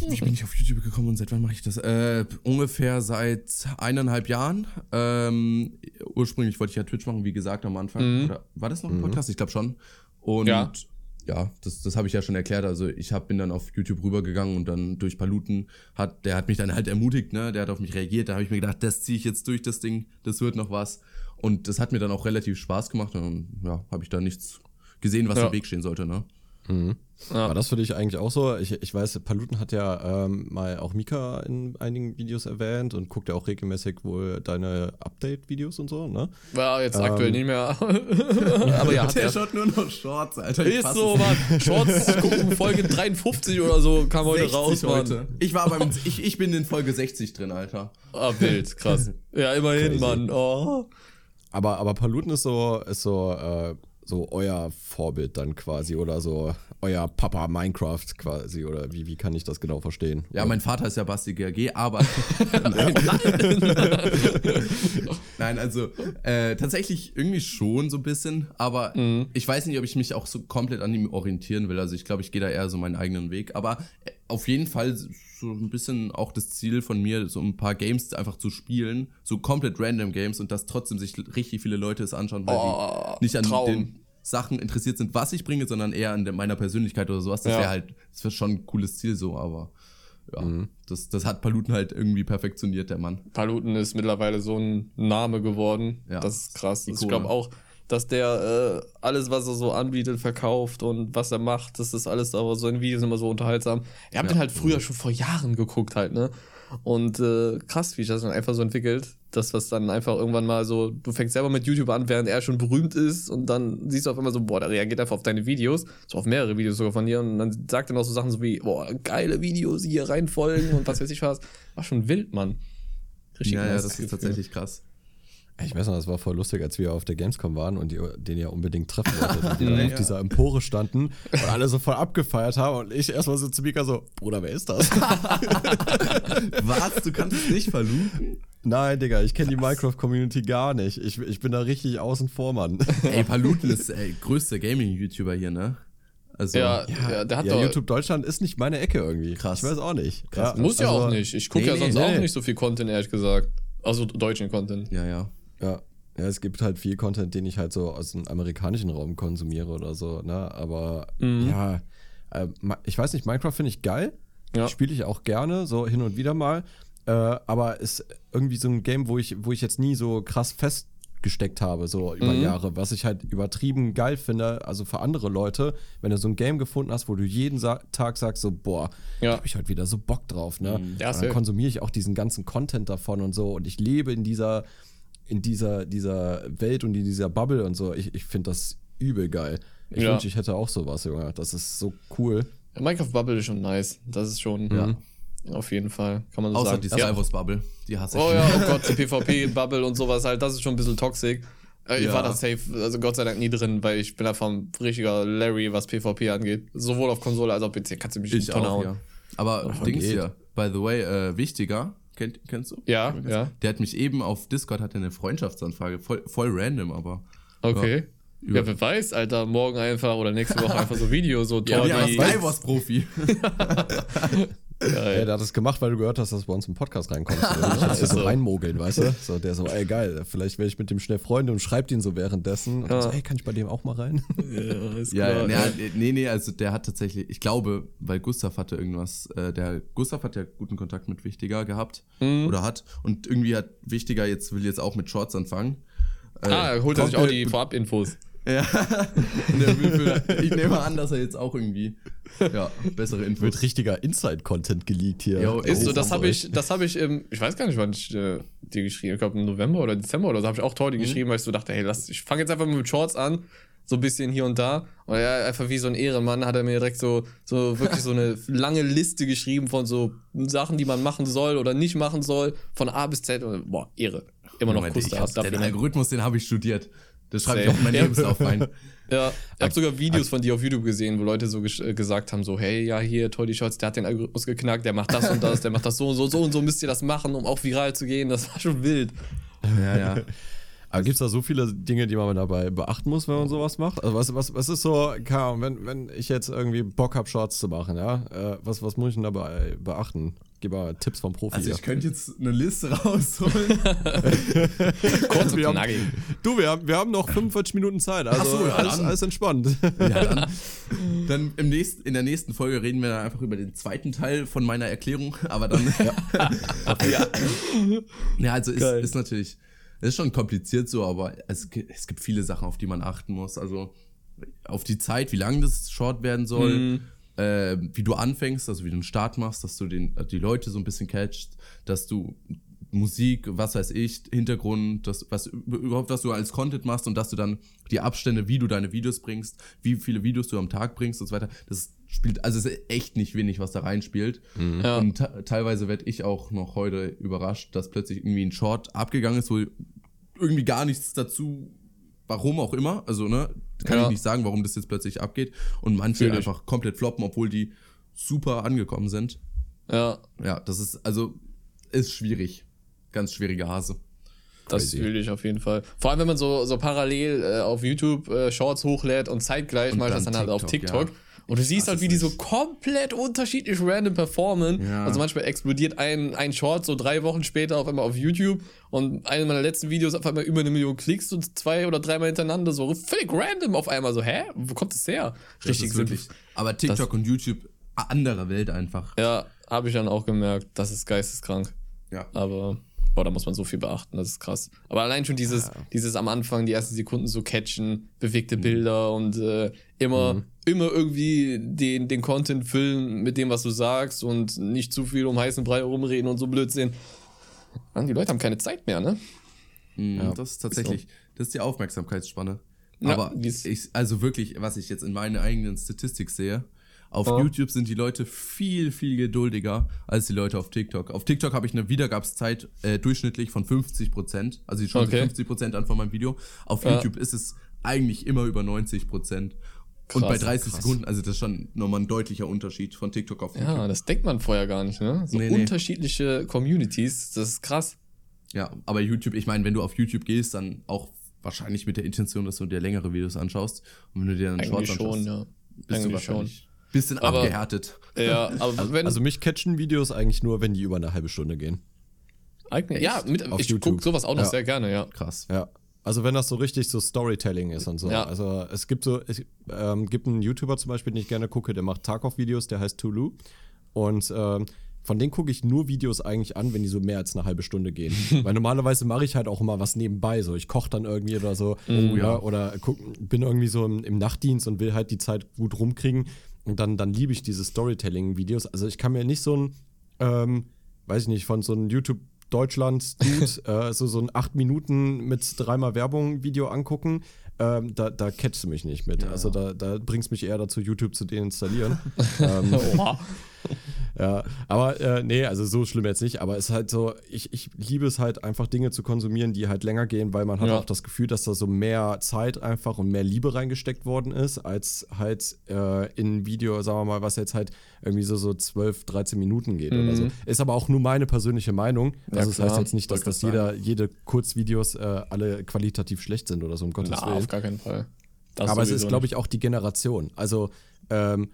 Wie bin ich auf YouTube gekommen und seit wann mache ich das? Äh, ungefähr seit eineinhalb Jahren. Ähm, ursprünglich wollte ich ja Twitch machen, wie gesagt, am Anfang. Mhm. Oder war das noch ein mhm. Podcast? Mhm. Ich glaube schon. Und ja, ja das, das habe ich ja schon erklärt. Also ich hab, bin dann auf YouTube rübergegangen und dann durch Paluten hat, der hat mich dann halt ermutigt, ne? Der hat auf mich reagiert. Da habe ich mir gedacht, das ziehe ich jetzt durch, das Ding, das wird noch was. Und das hat mir dann auch relativ Spaß gemacht. Und ja, habe ich da nichts gesehen, was ja. im Weg stehen sollte, ne? Mhm. Ja. War das für dich eigentlich auch so? Ich, ich weiß, Paluten hat ja ähm, mal auch Mika in einigen Videos erwähnt und guckt ja auch regelmäßig wohl deine Update-Videos und so, ne? Ja, jetzt ähm, aktuell nicht mehr. Aber ja, hat Der er. schaut nur noch Shorts, Alter. Ich ist so, Mann. Shorts gucken, Folge 53 oder so kam heute raus, heute. Ich war beim, ich, ich bin in Folge 60 drin, Alter. Ah, wild, krass. Ja, immerhin, Crazy. Mann. Oh. Aber, aber Paluten ist so, ist so, äh, so euer Vorbild dann quasi oder so euer Papa Minecraft quasi oder wie, wie kann ich das genau verstehen? Ja, mein Vater ist ja Basti GRG, aber nein. nein, also äh, tatsächlich irgendwie schon so ein bisschen, aber mhm. ich weiß nicht, ob ich mich auch so komplett an ihm orientieren will. Also ich glaube, ich gehe da eher so meinen eigenen Weg, aber äh, auf jeden Fall so ein bisschen auch das Ziel von mir, so ein paar Games einfach zu spielen, so komplett random Games und dass trotzdem sich richtig viele Leute es anschauen, weil oh, die nicht an Traum. den Sachen interessiert sind, was ich bringe, sondern eher an meiner Persönlichkeit oder sowas. Das ja. wäre halt, das wäre schon ein cooles Ziel so, aber ja, mhm. das, das hat Paluten halt irgendwie perfektioniert, der Mann. Paluten ist mittlerweile so ein Name geworden. Ja. Das ist krass. Ikone. Ich glaube auch, dass der äh, alles, was er so anbietet, verkauft und was er macht, das ist alles aber so in Videos immer so unterhaltsam. Er hat ja. den halt früher schon vor Jahren geguckt halt, ne? Und äh, krass, wie sich das dann einfach so entwickelt. Das, was dann einfach irgendwann mal so, du fängst selber mit YouTube an, während er schon berühmt ist und dann siehst du auf einmal so, boah, der reagiert einfach auf deine Videos, so auf mehrere Videos sogar von dir und dann sagt er noch so Sachen so wie, boah, geile Videos hier reinfolgen und was weiß ich was. War schon wild, Mann. Richtig ja, ja, das ist tatsächlich krass. Ich weiß noch, das war voll lustig, als wir auf der Gamescom waren und die, den ja unbedingt treffen wollten und die dann auf dieser Empore standen und alle so voll abgefeiert haben und ich erstmal so zu Mika so, Bruder, wer ist das? Was? Du kannst es nicht verluten? Nein, Digga, ich kenne die Minecraft-Community gar nicht. Ich, ich bin da richtig außen vor, Mann. Ey, Paluten ist ey, größter Gaming-YouTuber hier, ne? Also, ja, ja, der hat ja, doch, YouTube Deutschland ist nicht meine Ecke irgendwie. Krass. Ich weiß auch nicht. Krass. Ja, Muss also, ja auch nicht. Ich gucke nee, ja sonst nee, auch nicht so viel Content, ehrlich gesagt. Also deutschen Content. Ja, ja. Ja. Ja, es gibt halt viel Content, den ich halt so aus dem amerikanischen Raum konsumiere oder so, ne? Aber mhm. ja, äh, ich weiß nicht, Minecraft finde ich geil. Ja. Spiele ich auch gerne, so hin und wieder mal. Äh, aber ist irgendwie so ein Game, wo ich, wo ich jetzt nie so krass festgesteckt habe, so über mhm. Jahre. Was ich halt übertrieben geil finde, also für andere Leute, wenn du so ein Game gefunden hast, wo du jeden Sa Tag sagst, so, boah, ja. da habe ich halt wieder so Bock drauf, ne? Mhm. Ja, dann konsumiere ich auch diesen ganzen Content davon und so. Und ich lebe in dieser in dieser, dieser Welt und in dieser Bubble und so. Ich, ich finde das übel geil. Ich ja. wünsche, ich hätte auch sowas, Junge. Das ist so cool. Minecraft Bubble ist schon nice. Das ist schon, ja. Auf jeden Fall, kann man so Außer sagen. die Star Wars Bubble, die hasse ich. Oh ja, oh Gott, die PvP-Bubble und sowas halt, das ist schon ein bisschen toxisch. Äh, ich ja. war da safe, also Gott sei Dank nie drin, weil ich bin einfach ein richtiger Larry, was PvP angeht. Sowohl auf Konsole als auch PC. Kannst du mich nicht Tonne hauen. Ja. Aber Dings hier, by the way, äh, wichtiger, Kennt, kennst du? Ja, ja. Der hat mich eben auf Discord, hat eine Freundschaftsanfrage, voll, voll random, aber. Okay. Ja, ja, wer weiß, Alter, morgen einfach oder nächste Woche einfach so Video, so toll. Ja, ja Profi. Geil. Ja, der hat das gemacht, weil du gehört hast, dass du bei uns im Podcast reinkommst. Oder nicht jetzt so reinmogeln, weißt du? So, der so, ey, geil, vielleicht werde ich mit dem schnell Freunde und schreibt ihn so währenddessen. Und ja. so, ey, kann ich bei dem auch mal rein? Ja, ist klar. Ja, nee, nee, also der hat tatsächlich, ich glaube, weil Gustav hatte irgendwas, äh, der Gustav hat ja guten Kontakt mit Wichtiger gehabt mhm. oder hat und irgendwie hat Wichtiger jetzt, will jetzt auch mit Shorts anfangen. Äh, ah, er holt er sich auch die Vorab-Infos. Ja. Für, ich nehme an, dass er jetzt auch irgendwie ja, bessere Infos. Wird richtiger Inside-Content geleakt hier. Jo, ist so, das habe ich, das habe ich im, ich weiß gar nicht, wann ich äh, dir geschrieben, ich glaube im November oder Dezember oder so habe ich auch Tordi mhm. geschrieben, weil ich so dachte, hey, lass, ich fange jetzt einfach mit Shorts an, so ein bisschen hier und da. Und er einfach wie so ein Ehrenmann hat er mir direkt so, so wirklich so eine lange Liste geschrieben von so Sachen, die man machen soll oder nicht machen soll, von A bis Z. Und, boah, Ehre. Immer noch Kuss da. Den Algorithmus, den habe ich studiert. Das schreibe ich auch in meinen Lebenslauf rein. Ja, ich habe sogar Videos von dir auf YouTube gesehen, wo Leute so äh, gesagt haben, so, hey, ja, hier, Toddy Shots, der hat den Algorithmus geknackt, der macht das und das, der macht das so und so, so und so müsst ihr das machen, um auch viral zu gehen. Das war schon wild. Ja, ja. Aber gibt es da so viele Dinge, die man dabei beachten muss, wenn man sowas macht? Also was, was, was ist so, wenn, wenn ich jetzt irgendwie Bock habe, Shorts zu machen, ja, äh, was, was muss ich denn dabei beachten? Gib mal Tipps vom Profi. Also ich könnte jetzt eine Liste rausholen. Kurz und knackig. Du, wir haben, wir haben noch 45 Minuten Zeit. Also so, ja, alles, alles, entspannt. Ja, dann, dann im nächsten, in der nächsten Folge reden wir dann einfach über den zweiten Teil von meiner Erklärung. Aber dann. ja. ja. ja, also ist, ist natürlich. ist schon kompliziert so, aber es, es gibt viele Sachen, auf die man achten muss. Also auf die Zeit, wie lang das Short werden soll, mhm. Äh, wie du anfängst, also wie du einen Start machst, dass du den, die Leute so ein bisschen catchst, dass du Musik, was weiß ich, Hintergrund, das, was überhaupt, was du als Content machst und dass du dann die Abstände, wie du deine Videos bringst, wie viele Videos du am Tag bringst und so weiter, das spielt, also es ist echt nicht wenig, was da reinspielt. Mhm. Ja. Und teilweise werde ich auch noch heute überrascht, dass plötzlich irgendwie ein Short abgegangen ist, wo irgendwie gar nichts dazu, warum auch immer, also ne, kann ja. ich nicht sagen, warum das jetzt plötzlich abgeht und manche Natürlich. einfach komplett floppen, obwohl die super angekommen sind. Ja. Ja, das ist, also, ist schwierig ganz schwierige Hase. Das fühle ich auf jeden Fall. Vor allem, wenn man so, so parallel äh, auf YouTube äh, Shorts hochlädt und zeitgleich und mache ich das dann TikTok, halt auf TikTok. Ja. Und du siehst das halt, wie die so komplett unterschiedlich random performen. Ja. Also manchmal explodiert ein, ein Short so drei Wochen später auf einmal auf YouTube und eine meiner letzten Videos auf einmal über eine Million Klicks und zwei oder dreimal hintereinander so völlig random auf einmal so, hä? Wo kommt das her? Richtig wirklich. Aber TikTok das, und YouTube, andere Welt einfach. Ja, habe ich dann auch gemerkt. Das ist geisteskrank. Ja. Aber boah, da muss man so viel beachten, das ist krass. Aber allein schon dieses, ja. dieses am Anfang, die ersten Sekunden so catchen, bewegte mhm. Bilder und äh, immer, mhm. immer irgendwie den, den Content füllen mit dem, was du sagst und nicht zu viel um heißen Brei rumreden und so Blödsinn. Mann, die Leute haben keine Zeit mehr, ne? Mhm, ja. Das ist tatsächlich, so. das ist die Aufmerksamkeitsspanne. Aber ja, ich, also wirklich, was ich jetzt in meiner eigenen Statistik sehe, auf oh. YouTube sind die Leute viel, viel geduldiger als die Leute auf TikTok. Auf TikTok habe ich eine Wiedergabszeit äh, durchschnittlich von 50 Prozent. Also ich schaue okay. 50 Prozent an von meinem Video. Auf ja. YouTube ist es eigentlich immer über 90 Prozent. Und bei 30 krass. Sekunden, also das ist schon nochmal ein deutlicher Unterschied von TikTok auf YouTube. Ja, das denkt man vorher gar nicht, ne? So nee, unterschiedliche nee. Communities, das ist krass. Ja, aber YouTube, ich meine, wenn du auf YouTube gehst, dann auch wahrscheinlich mit der Intention, dass du dir längere Videos anschaust. Und wenn du dir dann Shorts anschaust, schon, ja. bist Eigentlich du wahrscheinlich schon. Bisschen aber, abgehärtet. Ja, aber also, wenn. Also mich catchen Videos eigentlich nur, wenn die über eine halbe Stunde gehen. Eigentlich, ja, mit, ich gucke sowas auch noch ja. sehr gerne, ja. Krass. Ja. Also wenn das so richtig so Storytelling ist und so. Ja. Also es gibt so, es ähm, gibt einen YouTuber zum Beispiel, den ich gerne gucke, der macht Tarkov-Videos, der heißt Tulu. Und ähm, von denen gucke ich nur Videos eigentlich an, wenn die so mehr als eine halbe Stunde gehen. Weil normalerweise mache ich halt auch immer was nebenbei. So, ich koche dann irgendwie oder so. Oh, ja. Oder guck, bin irgendwie so im, im, Nachtdienst und will halt die Zeit gut rumkriegen. Und dann, dann liebe ich diese Storytelling-Videos. Also ich kann mir nicht so ein, ähm, weiß ich nicht, von so einem YouTube Deutschland-Dude äh, so, so ein 8 Minuten mit dreimal Werbung-Video angucken. Ähm, da, da catchst du mich nicht mit. Ja. Also da, da bringst du mich eher dazu, YouTube zu deinstallieren. ähm, ja, aber äh, nee, also so schlimm jetzt nicht, aber es ist halt so, ich, ich liebe es halt einfach Dinge zu konsumieren, die halt länger gehen, weil man hat ja. auch das Gefühl, dass da so mehr Zeit einfach und mehr Liebe reingesteckt worden ist, als halt äh, in ein Video, sagen wir mal, was jetzt halt irgendwie so, so 12, 13 Minuten geht mhm. oder so. Mhm. Ist aber auch nur meine persönliche Meinung. Also ja, das heißt jetzt nicht, dass das jeder, jede Kurzvideos äh, alle qualitativ schlecht sind oder so, um Gottes Na, Willen. auf gar keinen Fall. Das aber es ist, glaube ich, auch die Generation. Also, ähm,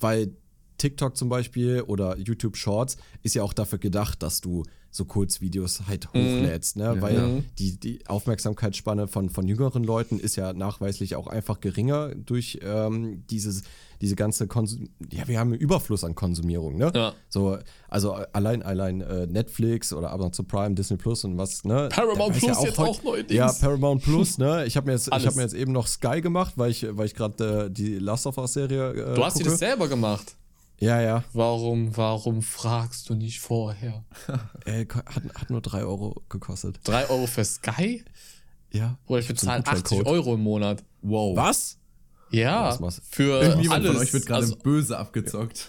weil TikTok zum Beispiel oder YouTube Shorts ist ja auch dafür gedacht, dass du so Kurzvideos halt mhm. hochlädst, ne? Ja. Weil die, die Aufmerksamkeitsspanne von, von jüngeren Leuten ist ja nachweislich auch einfach geringer durch ähm, dieses, diese ganze Konsum ja, wir haben einen Überfluss an Konsumierung, ne? Ja. So, also allein, allein äh, Netflix oder Amazon Prime, Disney Plus und was, ne? Paramount Plus ja auch jetzt auch neu Ja, Paramount Plus, ne? Ich habe mir, jetzt, hab mir jetzt eben noch Sky gemacht, weil ich, weil ich gerade äh, die Last of Us Serie. Äh, du hast gucke. dir das selber gemacht. Ja, ja. Warum, warum fragst du nicht vorher? äh, hat, hat nur 3 Euro gekostet. 3 Euro für Sky? Ja. Oder ich bezahle 80 Euro im Monat. Wow. Was? Ja, für Irgendjemand alles. von euch wird gerade also, böse abgezockt.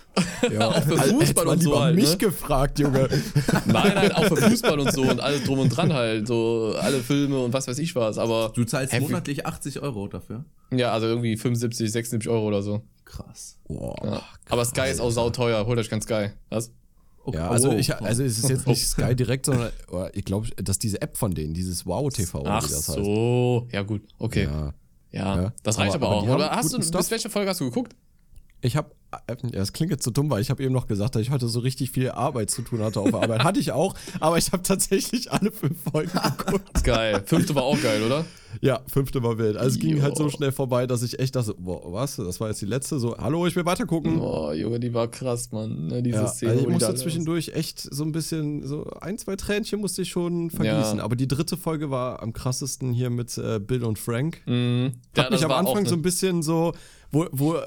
Ja, auch für Fußball und so halt. mich ne? gefragt, Junge. nein, nein, auch für Fußball und so und alles drum und dran halt. So alle Filme und was weiß ich was. Aber du zahlst monatlich 80 Euro dafür? Ja, also irgendwie 75, 76 Euro oder so. Krass. Ja. krass. Aber Sky ist auch sauteuer. Holt euch kein Sky. Was? Okay. Ja, also, ich, also es ist jetzt nicht Sky direkt, sondern ich glaube, dass diese App von denen, dieses Wow TV, Ach wie das heißt. so, ja gut, okay. Ja, ja, ja. das reicht aber, aber, aber auch. Oder hast du, bis welche Folge hast du geguckt? Ich habe ja, es klingt jetzt so dumm, weil ich habe eben noch gesagt, dass ich heute so richtig viel Arbeit zu tun hatte auf der Arbeit. Hatte ich auch, aber ich habe tatsächlich alle fünf Folgen geguckt. Geil. Fünfte war auch geil, oder? Ja, fünfte war wild. Also es ging halt so schnell vorbei, dass ich echt dachte, boah, was? Das war jetzt die letzte. So, hallo, ich will weitergucken. Boah, Junge, die war krass, Mann. Ne, diese ja, Szene. Also ich musste zwischendurch echt so ein bisschen, so ein, zwei Tränchen musste ich schon vergießen. Ja. Aber die dritte Folge war am krassesten hier mit äh, Bill und Frank. Mhm. Hat ja, mich am Anfang so ein bisschen so, wo, wo äh,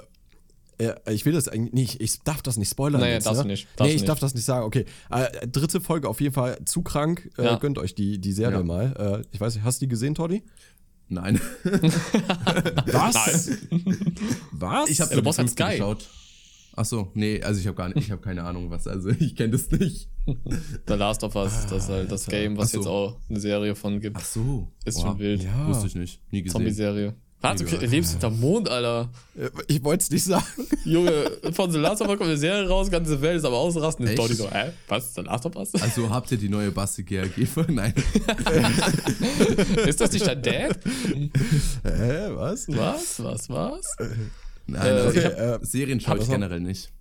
ich will das eigentlich nicht, ich darf das nicht spoilern. Naja, jetzt, darfst ne? du nicht. Darfst nee, ich nicht. darf das nicht sagen. Okay. Äh, dritte Folge auf jeden Fall zu krank. Äh, ja. Gönnt euch die, die Serie ja. mal. Äh, ich weiß nicht, hast du die gesehen, Toddy? Nein. Was? Nein. Was? Ich habe ja, du halt Sky. geschaut. Ach so, nee, also ich habe gar nicht, ich habe keine Ahnung, was, also ich kenne das nicht. The Last of Us, das ist halt das Game, was so. jetzt auch eine Serie von gibt. Ach so. Ist wow. schon wild. Ja. Wusste ich nicht, nie gesehen. Zombie-Serie. Was? Du lebst hinterm Mond, Alter. Ich wollte es nicht sagen. Junge, von The Last of Us kommt eine Serie raus, ganze Welt ist aber ausrasten. Ist Echt? so, hä? Was? The Last of Us? Also habt ihr die neue Basti GRG? Nein. ist das nicht dein Dad? Hä, was? Was? Was? Was? Nein, also okay, hab, äh, Serien schaue ich generell nicht.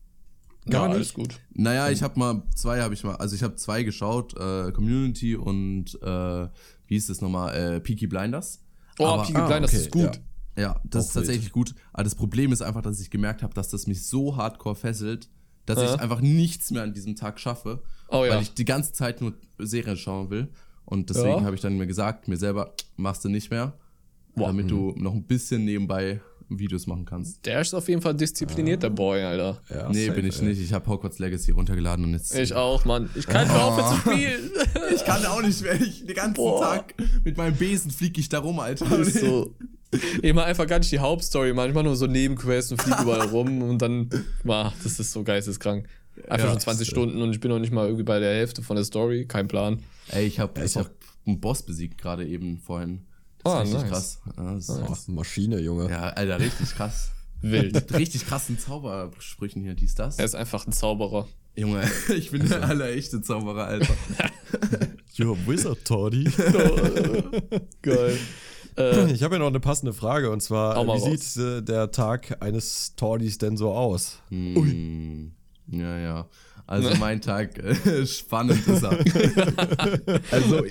Gar ja, nicht? gut. Naja, ich habe mal zwei, habe ich mal, also ich habe zwei geschaut, äh, Community und äh, wie hieß das nochmal, äh, Peaky Blinders. Oh, Aber, Peaky ah, Blinders okay, ist gut. Ja, ja das Auch ist tatsächlich wild. gut. Aber das Problem ist einfach, dass ich gemerkt habe, dass das mich so hardcore fesselt, dass ja. ich einfach nichts mehr an diesem Tag schaffe, oh, ja. weil ich die ganze Zeit nur Serien schauen will. Und deswegen ja. habe ich dann mir gesagt, mir selber, machst du nicht mehr, Boah. damit du mhm. noch ein bisschen nebenbei Videos machen kannst. Der ist auf jeden Fall diszipliniert, der Boy, Alter. Ja, nee, safe, bin ich ey. nicht. Ich habe Hogwarts Legacy runtergeladen und jetzt. Ich auch, Mann. Ich kann nicht oh. aufhören zu spielen. ich kann auch nicht mehr. Ich, den ganzen Boah. Tag mit meinem Besen fliege ich da rum, Alter. Das ist so. Ich mache einfach gar nicht die Hauptstory, manchmal nur so Nebenquests und fliege überall rum und dann, wow, das ist so geisteskrank. Einfach ja, schon 20 Stunden und ich bin noch nicht mal irgendwie bei der Hälfte von der Story, kein Plan. Ey, ich habe ich hab einen Boss besiegt gerade eben vorhin. Das oh, ist richtig nice. krass. Ja, nice. oh, Maschine, Junge. Ja, Alter, richtig krass. Wild. richtig krassen Zaubersprüchen hier, dies, das. Er ist einfach ein Zauberer. Junge, ich bin der allerechte Zauberer, Alter. You're a wizard, Toddy. Geil. Äh, ich habe ja noch eine passende Frage und zwar, wie raus. sieht äh, der Tag eines Tordys denn so aus? Mm, Ui. Ja, ja. Also ne? mein Tag äh, spannend ist er. also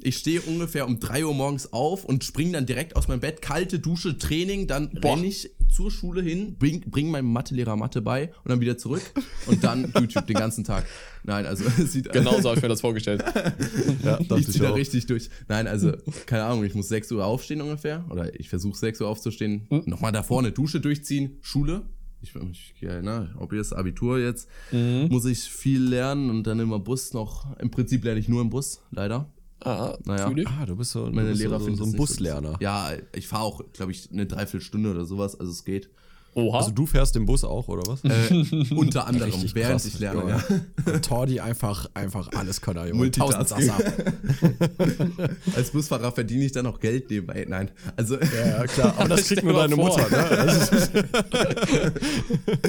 ich stehe ungefähr um 3 Uhr morgens auf und springe dann direkt aus meinem Bett, kalte Dusche, Training, dann renne ich zur Schule hin, bring, bring meinem Mathelehrer Mathe bei und dann wieder zurück und dann YouTube den ganzen Tag. Nein, also es sieht Genau so habe ich mir das vorgestellt. ja, ich ziehe da richtig durch. Nein, also keine Ahnung, ich muss 6 Uhr aufstehen ungefähr oder ich versuche 6 Uhr aufzustehen, hm? nochmal da vorne Dusche durchziehen, Schule, ich, ich ja, ob jetzt Abitur jetzt, mhm. muss ich viel lernen und dann immer Bus noch. Im Prinzip lerne ich nur im Bus, leider. Ah, naja. ah du bist so, Meine bist Lehrer so, so ein Buslerner. Ja, ich fahre auch, glaube ich, eine Dreiviertelstunde oder sowas, also es geht. Oha. Also du fährst den Bus auch, oder was? Äh, unter anderem, Richtig während krass, ich lerne, ja. ja. Tordi einfach, einfach alles Könner, Junge. Multitasking. Als Busfahrer verdiene ich dann auch Geld nebenbei. Nein, also... Ja, klar, aber das kriegt nur deine vor. Mutter, ne?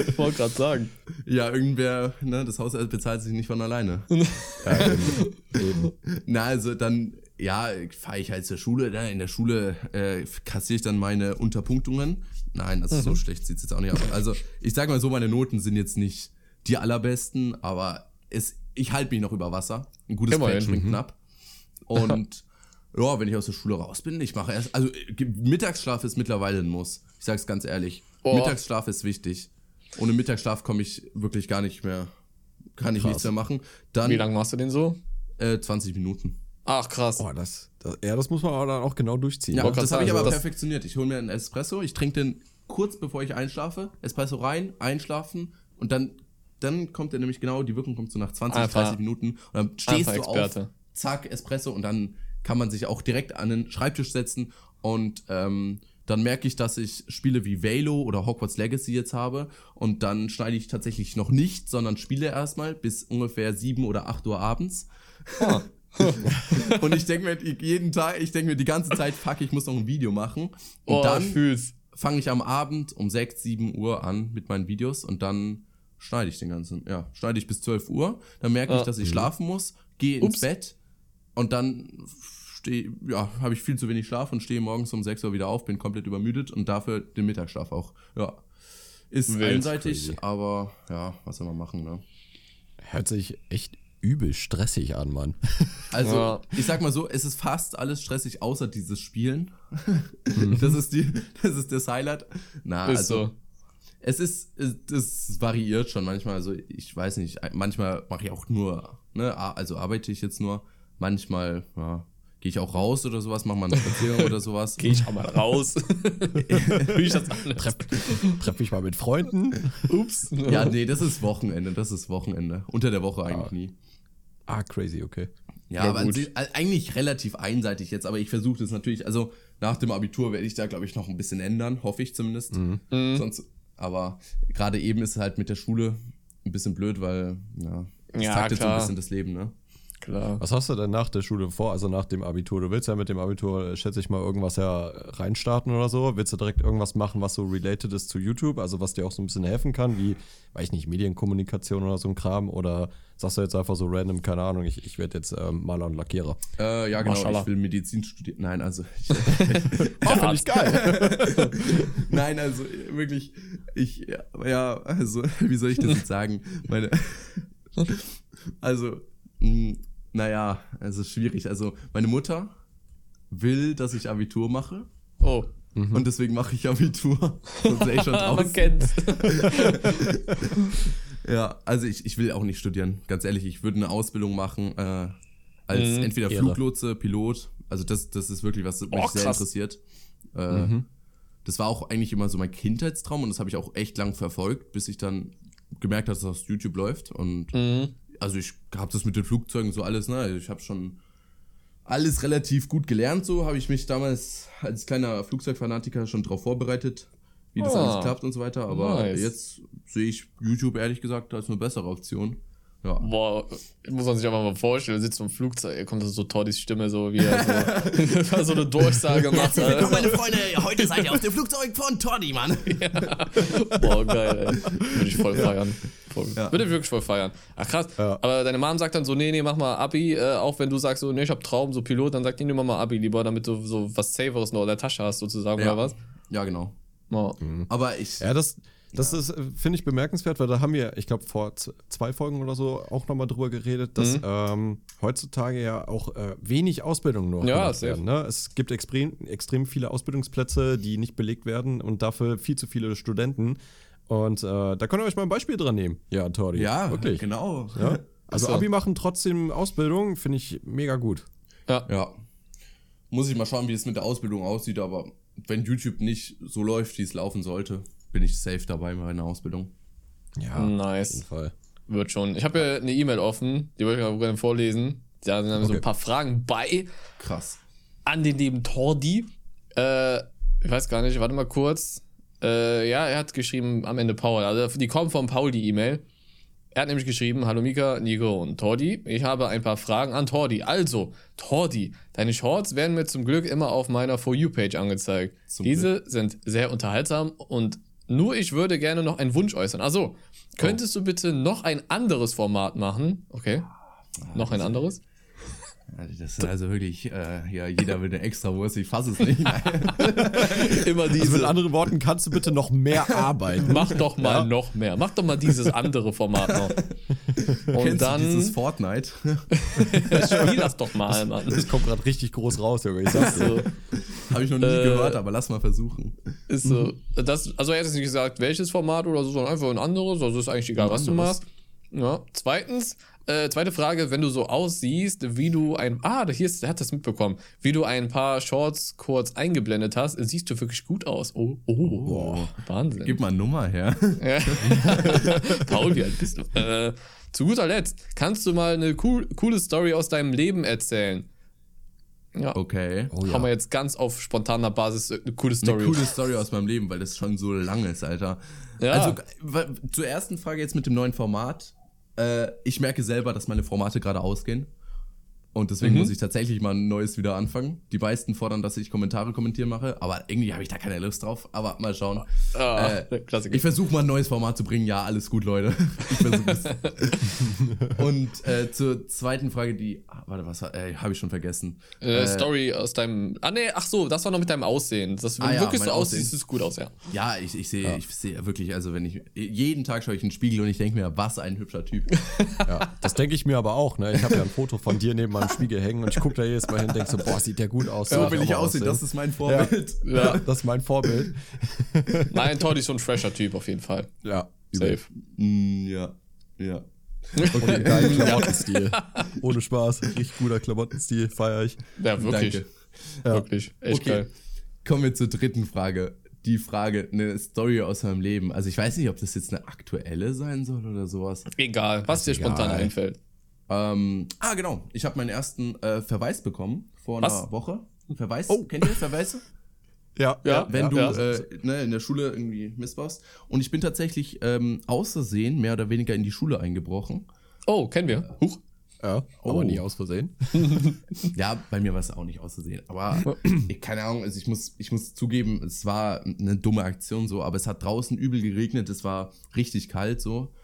ich wollte gerade sagen. Ja, irgendwer, ne, das Haus bezahlt sich nicht von alleine. ja, eben. eben. Na, also dann ja, fahre ich halt zur Schule. Ne? In der Schule äh, kassiere ich dann meine Unterpunktungen. Nein, also mhm. so schlecht sieht es jetzt auch nicht aus. Also ich sage mal so, meine Noten sind jetzt nicht die allerbesten, aber es, ich halte mich noch über Wasser. Ein gutes Pferd schwingt mhm. knapp. Und ja, wenn ich aus der Schule raus bin, ich mache erst, also Mittagsschlaf ist mittlerweile ein Muss. Ich sage es ganz ehrlich. Oh. Mittagsschlaf ist wichtig. Ohne Mittagsschlaf komme ich wirklich gar nicht mehr, kann ich Krass. nichts mehr machen. Dann, Wie lange machst du den so? Äh, 20 Minuten. Ach, krass. Oh, das, das, ja, das muss man aber dann auch genau durchziehen. Ja, das habe ich aber perfektioniert. Ich hole mir einen Espresso, ich trinke den kurz bevor ich einschlafe, Espresso rein, einschlafen und dann, dann kommt er nämlich genau, die Wirkung kommt so nach 20, Einfach. 30 Minuten und dann stehst du Experte. auf, zack, Espresso und dann kann man sich auch direkt an den Schreibtisch setzen und ähm, dann merke ich, dass ich Spiele wie Valo oder Hogwarts Legacy jetzt habe und dann schneide ich tatsächlich noch nicht, sondern spiele erstmal bis ungefähr 7 oder 8 Uhr abends. Oh. und ich denke mir jeden Tag, ich denke mir die ganze Zeit, fuck, ich muss noch ein Video machen. Und oh, dann fange ich am Abend um 6, 7 Uhr an mit meinen Videos und dann schneide ich den ganzen, ja, schneide ich bis 12 Uhr. Dann merke ich, dass ich mh. schlafen muss, gehe ins Ups. Bett und dann stehe, ja, habe ich viel zu wenig Schlaf und stehe morgens um 6 Uhr wieder auf, bin komplett übermüdet und dafür den Mittagsschlaf auch, ja Ist Wild einseitig, crazy. aber ja, was soll man machen, ne? Hört sich echt übel stressig an, Mann. Also, ja. ich sag mal so, es ist fast alles stressig, außer dieses Spielen. Mhm. das, ist die, das ist das Highlight. Na, ist also, so. Es ist, es variiert schon manchmal. Also, ich weiß nicht, manchmal mache ich auch nur, ne, also arbeite ich jetzt nur. Manchmal, ja, Gehe ich auch raus oder sowas, mach mal eine Spaziergang oder sowas. Gehe ich auch mal raus. Wie ich das Treff, treff mich mal mit Freunden. Ups. Ja, nee, das ist Wochenende. Das ist Wochenende. Unter der Woche eigentlich nie. Ah, crazy, okay. Ja, ja aber eigentlich relativ einseitig jetzt, aber ich versuche das natürlich, also nach dem Abitur werde ich da, glaube ich, noch ein bisschen ändern, hoffe ich zumindest. Mhm. mhm. Sonst, aber gerade eben ist es halt mit der Schule ein bisschen blöd, weil, ja, es ja, taktet so ein bisschen das Leben, ne? Klar. Was hast du denn nach der Schule vor, also nach dem Abitur? Du willst ja mit dem Abitur, schätze ich mal, irgendwas ja reinstarten oder so. Willst du direkt irgendwas machen, was so related ist zu YouTube, also was dir auch so ein bisschen helfen kann, wie, weiß ich nicht, Medienkommunikation oder so ein Kram? Oder sagst du jetzt einfach so random, keine Ahnung, ich, ich werde jetzt ähm, Maler und Lackierer? Äh, ja, genau, Maschallah. ich will Medizin studieren. Nein, also. Ich, oh, finde ich geil. Nein, also wirklich, ich, ja, also, wie soll ich das jetzt sagen? Meine. Also, mh, mm, naja, es ist schwierig. Also, meine Mutter will, dass ich Abitur mache. Oh. Mhm. Und deswegen mache ich Abitur. Sonst ich schon draußen. Man kennt's. ja, also ich, ich will auch nicht studieren. Ganz ehrlich, ich würde eine Ausbildung machen äh, als mhm, entweder. Fluglotse, Pilot. Also das, das ist wirklich was, was mich oh, sehr interessiert. Äh, mhm. Das war auch eigentlich immer so mein Kindheitstraum und das habe ich auch echt lang verfolgt, bis ich dann gemerkt habe, dass das auf YouTube läuft. Und mhm also ich habe das mit den Flugzeugen so alles, ne? Also ich habe schon alles relativ gut gelernt, so habe ich mich damals als kleiner Flugzeugfanatiker schon darauf vorbereitet, wie das oh, alles klappt und so weiter. Aber nice. jetzt sehe ich YouTube ehrlich gesagt als eine bessere Option. Ja. Boah, muss man sich einfach mal vorstellen, sitzt im Flugzeug, kommt so Tordis Stimme, so wie er so, so eine Durchsage macht. Herzlich willkommen, meine Freunde, heute seid ihr auf dem Flugzeug von Tordi, Mann. Ja. Boah, geil, ey. Würde ich voll feiern. Voll, ja. Würde ich wirklich voll feiern. Ach krass, ja. aber deine Mom sagt dann so, nee, nee, mach mal Abi, äh, auch wenn du sagst so, nee, ich hab Traum, so Pilot, dann sagt die, nee, mach mal Abi lieber, damit du so was Saveres noch in der Tasche hast, sozusagen, ja. oder was? Ja, genau. Oh. Mhm. Aber ich... Ja, das... Das ja. ist, äh, finde ich, bemerkenswert, weil da haben wir, ich glaube, vor zwei Folgen oder so auch nochmal drüber geredet, dass mhm. ähm, heutzutage ja auch äh, wenig Ausbildung nur ja, werden. Ne? Es gibt extrem, extrem viele Ausbildungsplätze, die nicht belegt werden und dafür viel zu viele Studenten. Und äh, da könnt ihr euch mal ein Beispiel dran nehmen. Ja, Tori. Ja, wirklich. Genau. Ja? Also Abi machen trotzdem Ausbildung, finde ich mega gut. Ja. Ja. Muss ich mal schauen, wie es mit der Ausbildung aussieht, aber wenn YouTube nicht so läuft, wie es laufen sollte, bin ich safe dabei bei meiner Ausbildung. Ja, nice. auf jeden Fall. Wird schon. Ich habe ja eine E-Mail offen, die wollte ich gerne vorlesen. Da sind okay. so ein paar Fragen bei. Krass. An den lieben Tordi. Äh, ich weiß gar nicht, warte mal kurz. Äh, ja, er hat geschrieben am Ende Paul. Also die kommen von Paul, die E-Mail. Er hat nämlich geschrieben, hallo Mika, Nico und Tordi. Ich habe ein paar Fragen an Tordi. Also, Tordi, deine Shorts werden mir zum Glück immer auf meiner For You-Page angezeigt. Zum Diese Glück. sind sehr unterhaltsam und nur ich würde gerne noch einen Wunsch äußern. Also, könntest oh. du bitte noch ein anderes Format machen? Okay. Ah, noch ein anderes? Das ist also wirklich, äh, ja, jeder will eine extra Wurst, ich fasse es nicht. Immer diese. Also mit anderen Worten, kannst du bitte noch mehr arbeiten? Mach doch mal ja? noch mehr. Mach doch mal dieses andere Format noch. Und Kennst dann. Du dieses Fortnite? Spiel das doch mal, Mann. Das kommt gerade richtig groß raus, Junge. Ich sag's so. Habe ich noch nie äh, gehört, aber lass mal versuchen. Ist so. Das, also, er hat jetzt nicht gesagt, welches Format oder so, sondern einfach ein anderes. Also, ist eigentlich egal, was du machst. Ja. Zweitens, äh, zweite Frage, wenn du so aussiehst, wie du ein. Ah, hier ist, der hat das mitbekommen. Wie du ein paar Shorts kurz eingeblendet hast, siehst du wirklich gut aus. Oh, oh, oh Wahnsinn. Gib mal eine Nummer her. Ja. Paul, wie alt bist du? Äh, zu guter Letzt, kannst du mal eine cool, coole Story aus deinem Leben erzählen? Ja. Okay. Oh, ja. Haben wir jetzt ganz auf spontaner Basis eine coole Story. Eine coole Story aus meinem Leben, weil das schon so lang ist, Alter. Ja. Also zur ersten Frage jetzt mit dem neuen Format. Äh, ich merke selber, dass meine Formate gerade ausgehen. Und deswegen mhm. muss ich tatsächlich mal ein neues wieder anfangen. Die meisten fordern, dass ich Kommentare kommentieren mache, aber irgendwie habe ich da keine Lust drauf. Aber mal schauen. Ah, äh, ich versuche mal ein neues Format zu bringen. Ja, alles gut, Leute. Ich versuche es. Und äh, zur zweiten Frage, die. Ah, warte, was äh, habe ich schon vergessen? Äh, äh, Story aus deinem. Ah, nee, ach so, das war noch mit deinem Aussehen. Das, wenn ah, ja, wirklich so aussieht, sieht es gut aus, ja. Ja, ich, ich sehe ja. ich sehe wirklich, also wenn ich. Jeden Tag schaue ich in den Spiegel und ich denke mir, was ein hübscher Typ. ja, das denke ich mir aber auch. Ne? Ich habe ja ein Foto von dir neben meinem Spiegel hängen und ich gucke da jedes Mal hin und denke so, boah, sieht der gut aus. So will ich aussehen, das ist mein Vorbild. Ja, ja. das ist mein Vorbild. Nein, Todd ist so ein fresher Typ auf jeden Fall. Ja. Safe. Mm, ja. Ja. Okay, geilen Klamottenstil. Ohne Spaß. Richtig guter Klamottenstil, feiere ich. Ja, wirklich. Danke. Ja. Wirklich. Echt okay. geil. Kommen wir zur dritten Frage. Die Frage, eine Story aus meinem Leben. Also ich weiß nicht, ob das jetzt eine aktuelle sein soll oder sowas. Egal, was dir spontan einfällt. Ähm, ah, genau. Ich habe meinen ersten äh, Verweis bekommen vor Was? einer Woche. Verweis? Oh. Kennt ihr Verweise? Ja, ja. Wenn ja, du ja. Äh, ne, in der Schule irgendwie missbaust. Und ich bin tatsächlich ähm, außersehen mehr oder weniger in die Schule eingebrochen. Oh, kennen wir. Huch. Ja, oh. aber nie aus Versehen. ja, bei mir war es auch nicht aus Versehen. Aber ich, keine Ahnung, also ich muss, ich muss zugeben, es war eine dumme Aktion so, aber es hat draußen übel geregnet, es war richtig kalt so.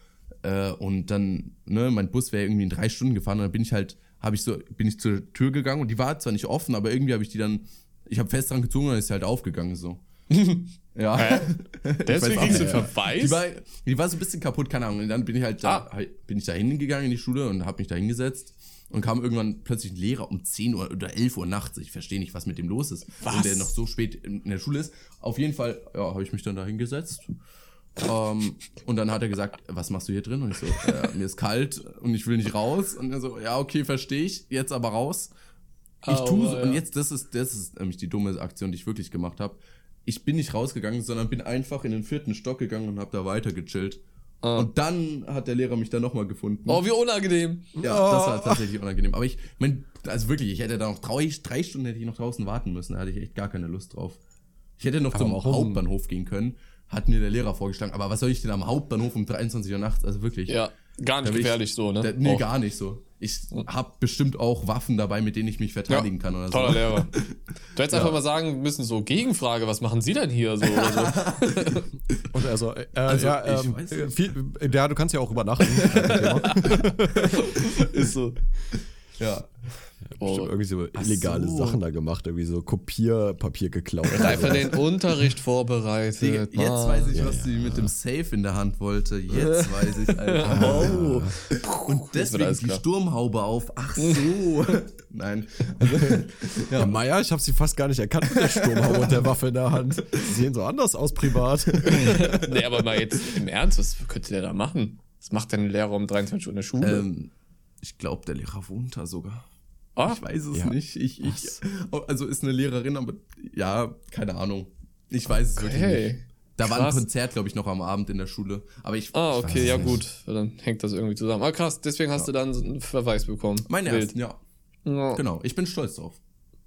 Äh, und dann, ne, mein Bus wäre irgendwie in drei Stunden gefahren und dann bin ich halt, habe ich so, bin ich zur Tür gegangen und die war zwar nicht offen, aber irgendwie habe ich die dann, ich habe fest dran gezogen und dann ist sie halt aufgegangen so. ja. Hä? Deswegen kriegst du Verweis? Die war, die war so ein bisschen kaputt, keine Ahnung. Und dann bin ich halt da, ah. bin ich da hingegangen in die Schule und habe mich da hingesetzt. Und kam irgendwann plötzlich ein Lehrer um 10 Uhr oder 11 Uhr nachts. Ich verstehe nicht, was mit dem los ist. Was? Und der noch so spät in der Schule ist. Auf jeden Fall, ja, habe ich mich dann da hingesetzt. Um, ähm, und dann hat er gesagt, was machst du hier drin? Und ich so, äh, mir ist kalt und ich will nicht raus. Und er so, ja, okay, verstehe ich, jetzt aber raus. Ich oh, tue so, ja. und jetzt, das ist, das ist nämlich die dumme Aktion, die ich wirklich gemacht habe. Ich bin nicht rausgegangen, sondern bin einfach in den vierten Stock gegangen und habe da weiter gechillt. Oh. Und dann hat der Lehrer mich da nochmal gefunden. Oh, wie unangenehm. Ja, oh. das war tatsächlich unangenehm. Aber ich, mein, also wirklich, ich hätte da noch drei, drei Stunden hätte ich noch draußen warten müssen. Da hatte ich echt gar keine Lust drauf. Ich hätte noch aber zum Hauptbahnhof gehen können hat mir der Lehrer vorgeschlagen. Aber was soll ich denn am Hauptbahnhof um 23 Uhr nachts? Also wirklich. Ja, gar nicht gefährlich ich, so, ne? Da, nee, auch. gar nicht so. Ich habe bestimmt auch Waffen dabei, mit denen ich mich verteidigen ja, kann oder toller so. Toller Lehrer. Du hättest ja. einfach mal sagen müssen, so Gegenfrage, was machen Sie denn hier so? so. Und also, äh, also ja, ähm, viel, ja, du kannst ja auch übernachten. Ist so. Ja bestimmt oh, irgendwie so illegale so. Sachen da gemacht, irgendwie so Kopierpapier geklaut. Er hat einfach den Unterricht vorbereitet. Digga, jetzt ah, weiß ich, ja, was sie mit dem Safe in der Hand wollte. Jetzt weiß ich, Alter. Oh. Und deswegen die Sturmhaube auf. Ach so. Nein. ja, Meier, ich habe sie fast gar nicht erkannt mit der Sturmhaube und der Waffe in der Hand. Sie sehen so anders aus privat. nee, aber mal jetzt im Ernst, was könnte der da machen? Was macht denn ein Lehrer um 23 Uhr in der Schule? Ähm, ich glaube, der Lehrer wohnt da sogar. Oh, ich weiß es ja. nicht. Ich, ich, also ist eine Lehrerin, aber ja, keine Ahnung. Ich weiß es okay. wirklich nicht. Da krass. war ein Konzert, glaube ich, noch am Abend in der Schule. Aber ich. Ah, okay, ja nicht. gut. Dann hängt das irgendwie zusammen. Ah, krass, deswegen hast ja. du dann einen Verweis bekommen. Meine ersten, ja. ja. Genau, ich bin stolz drauf.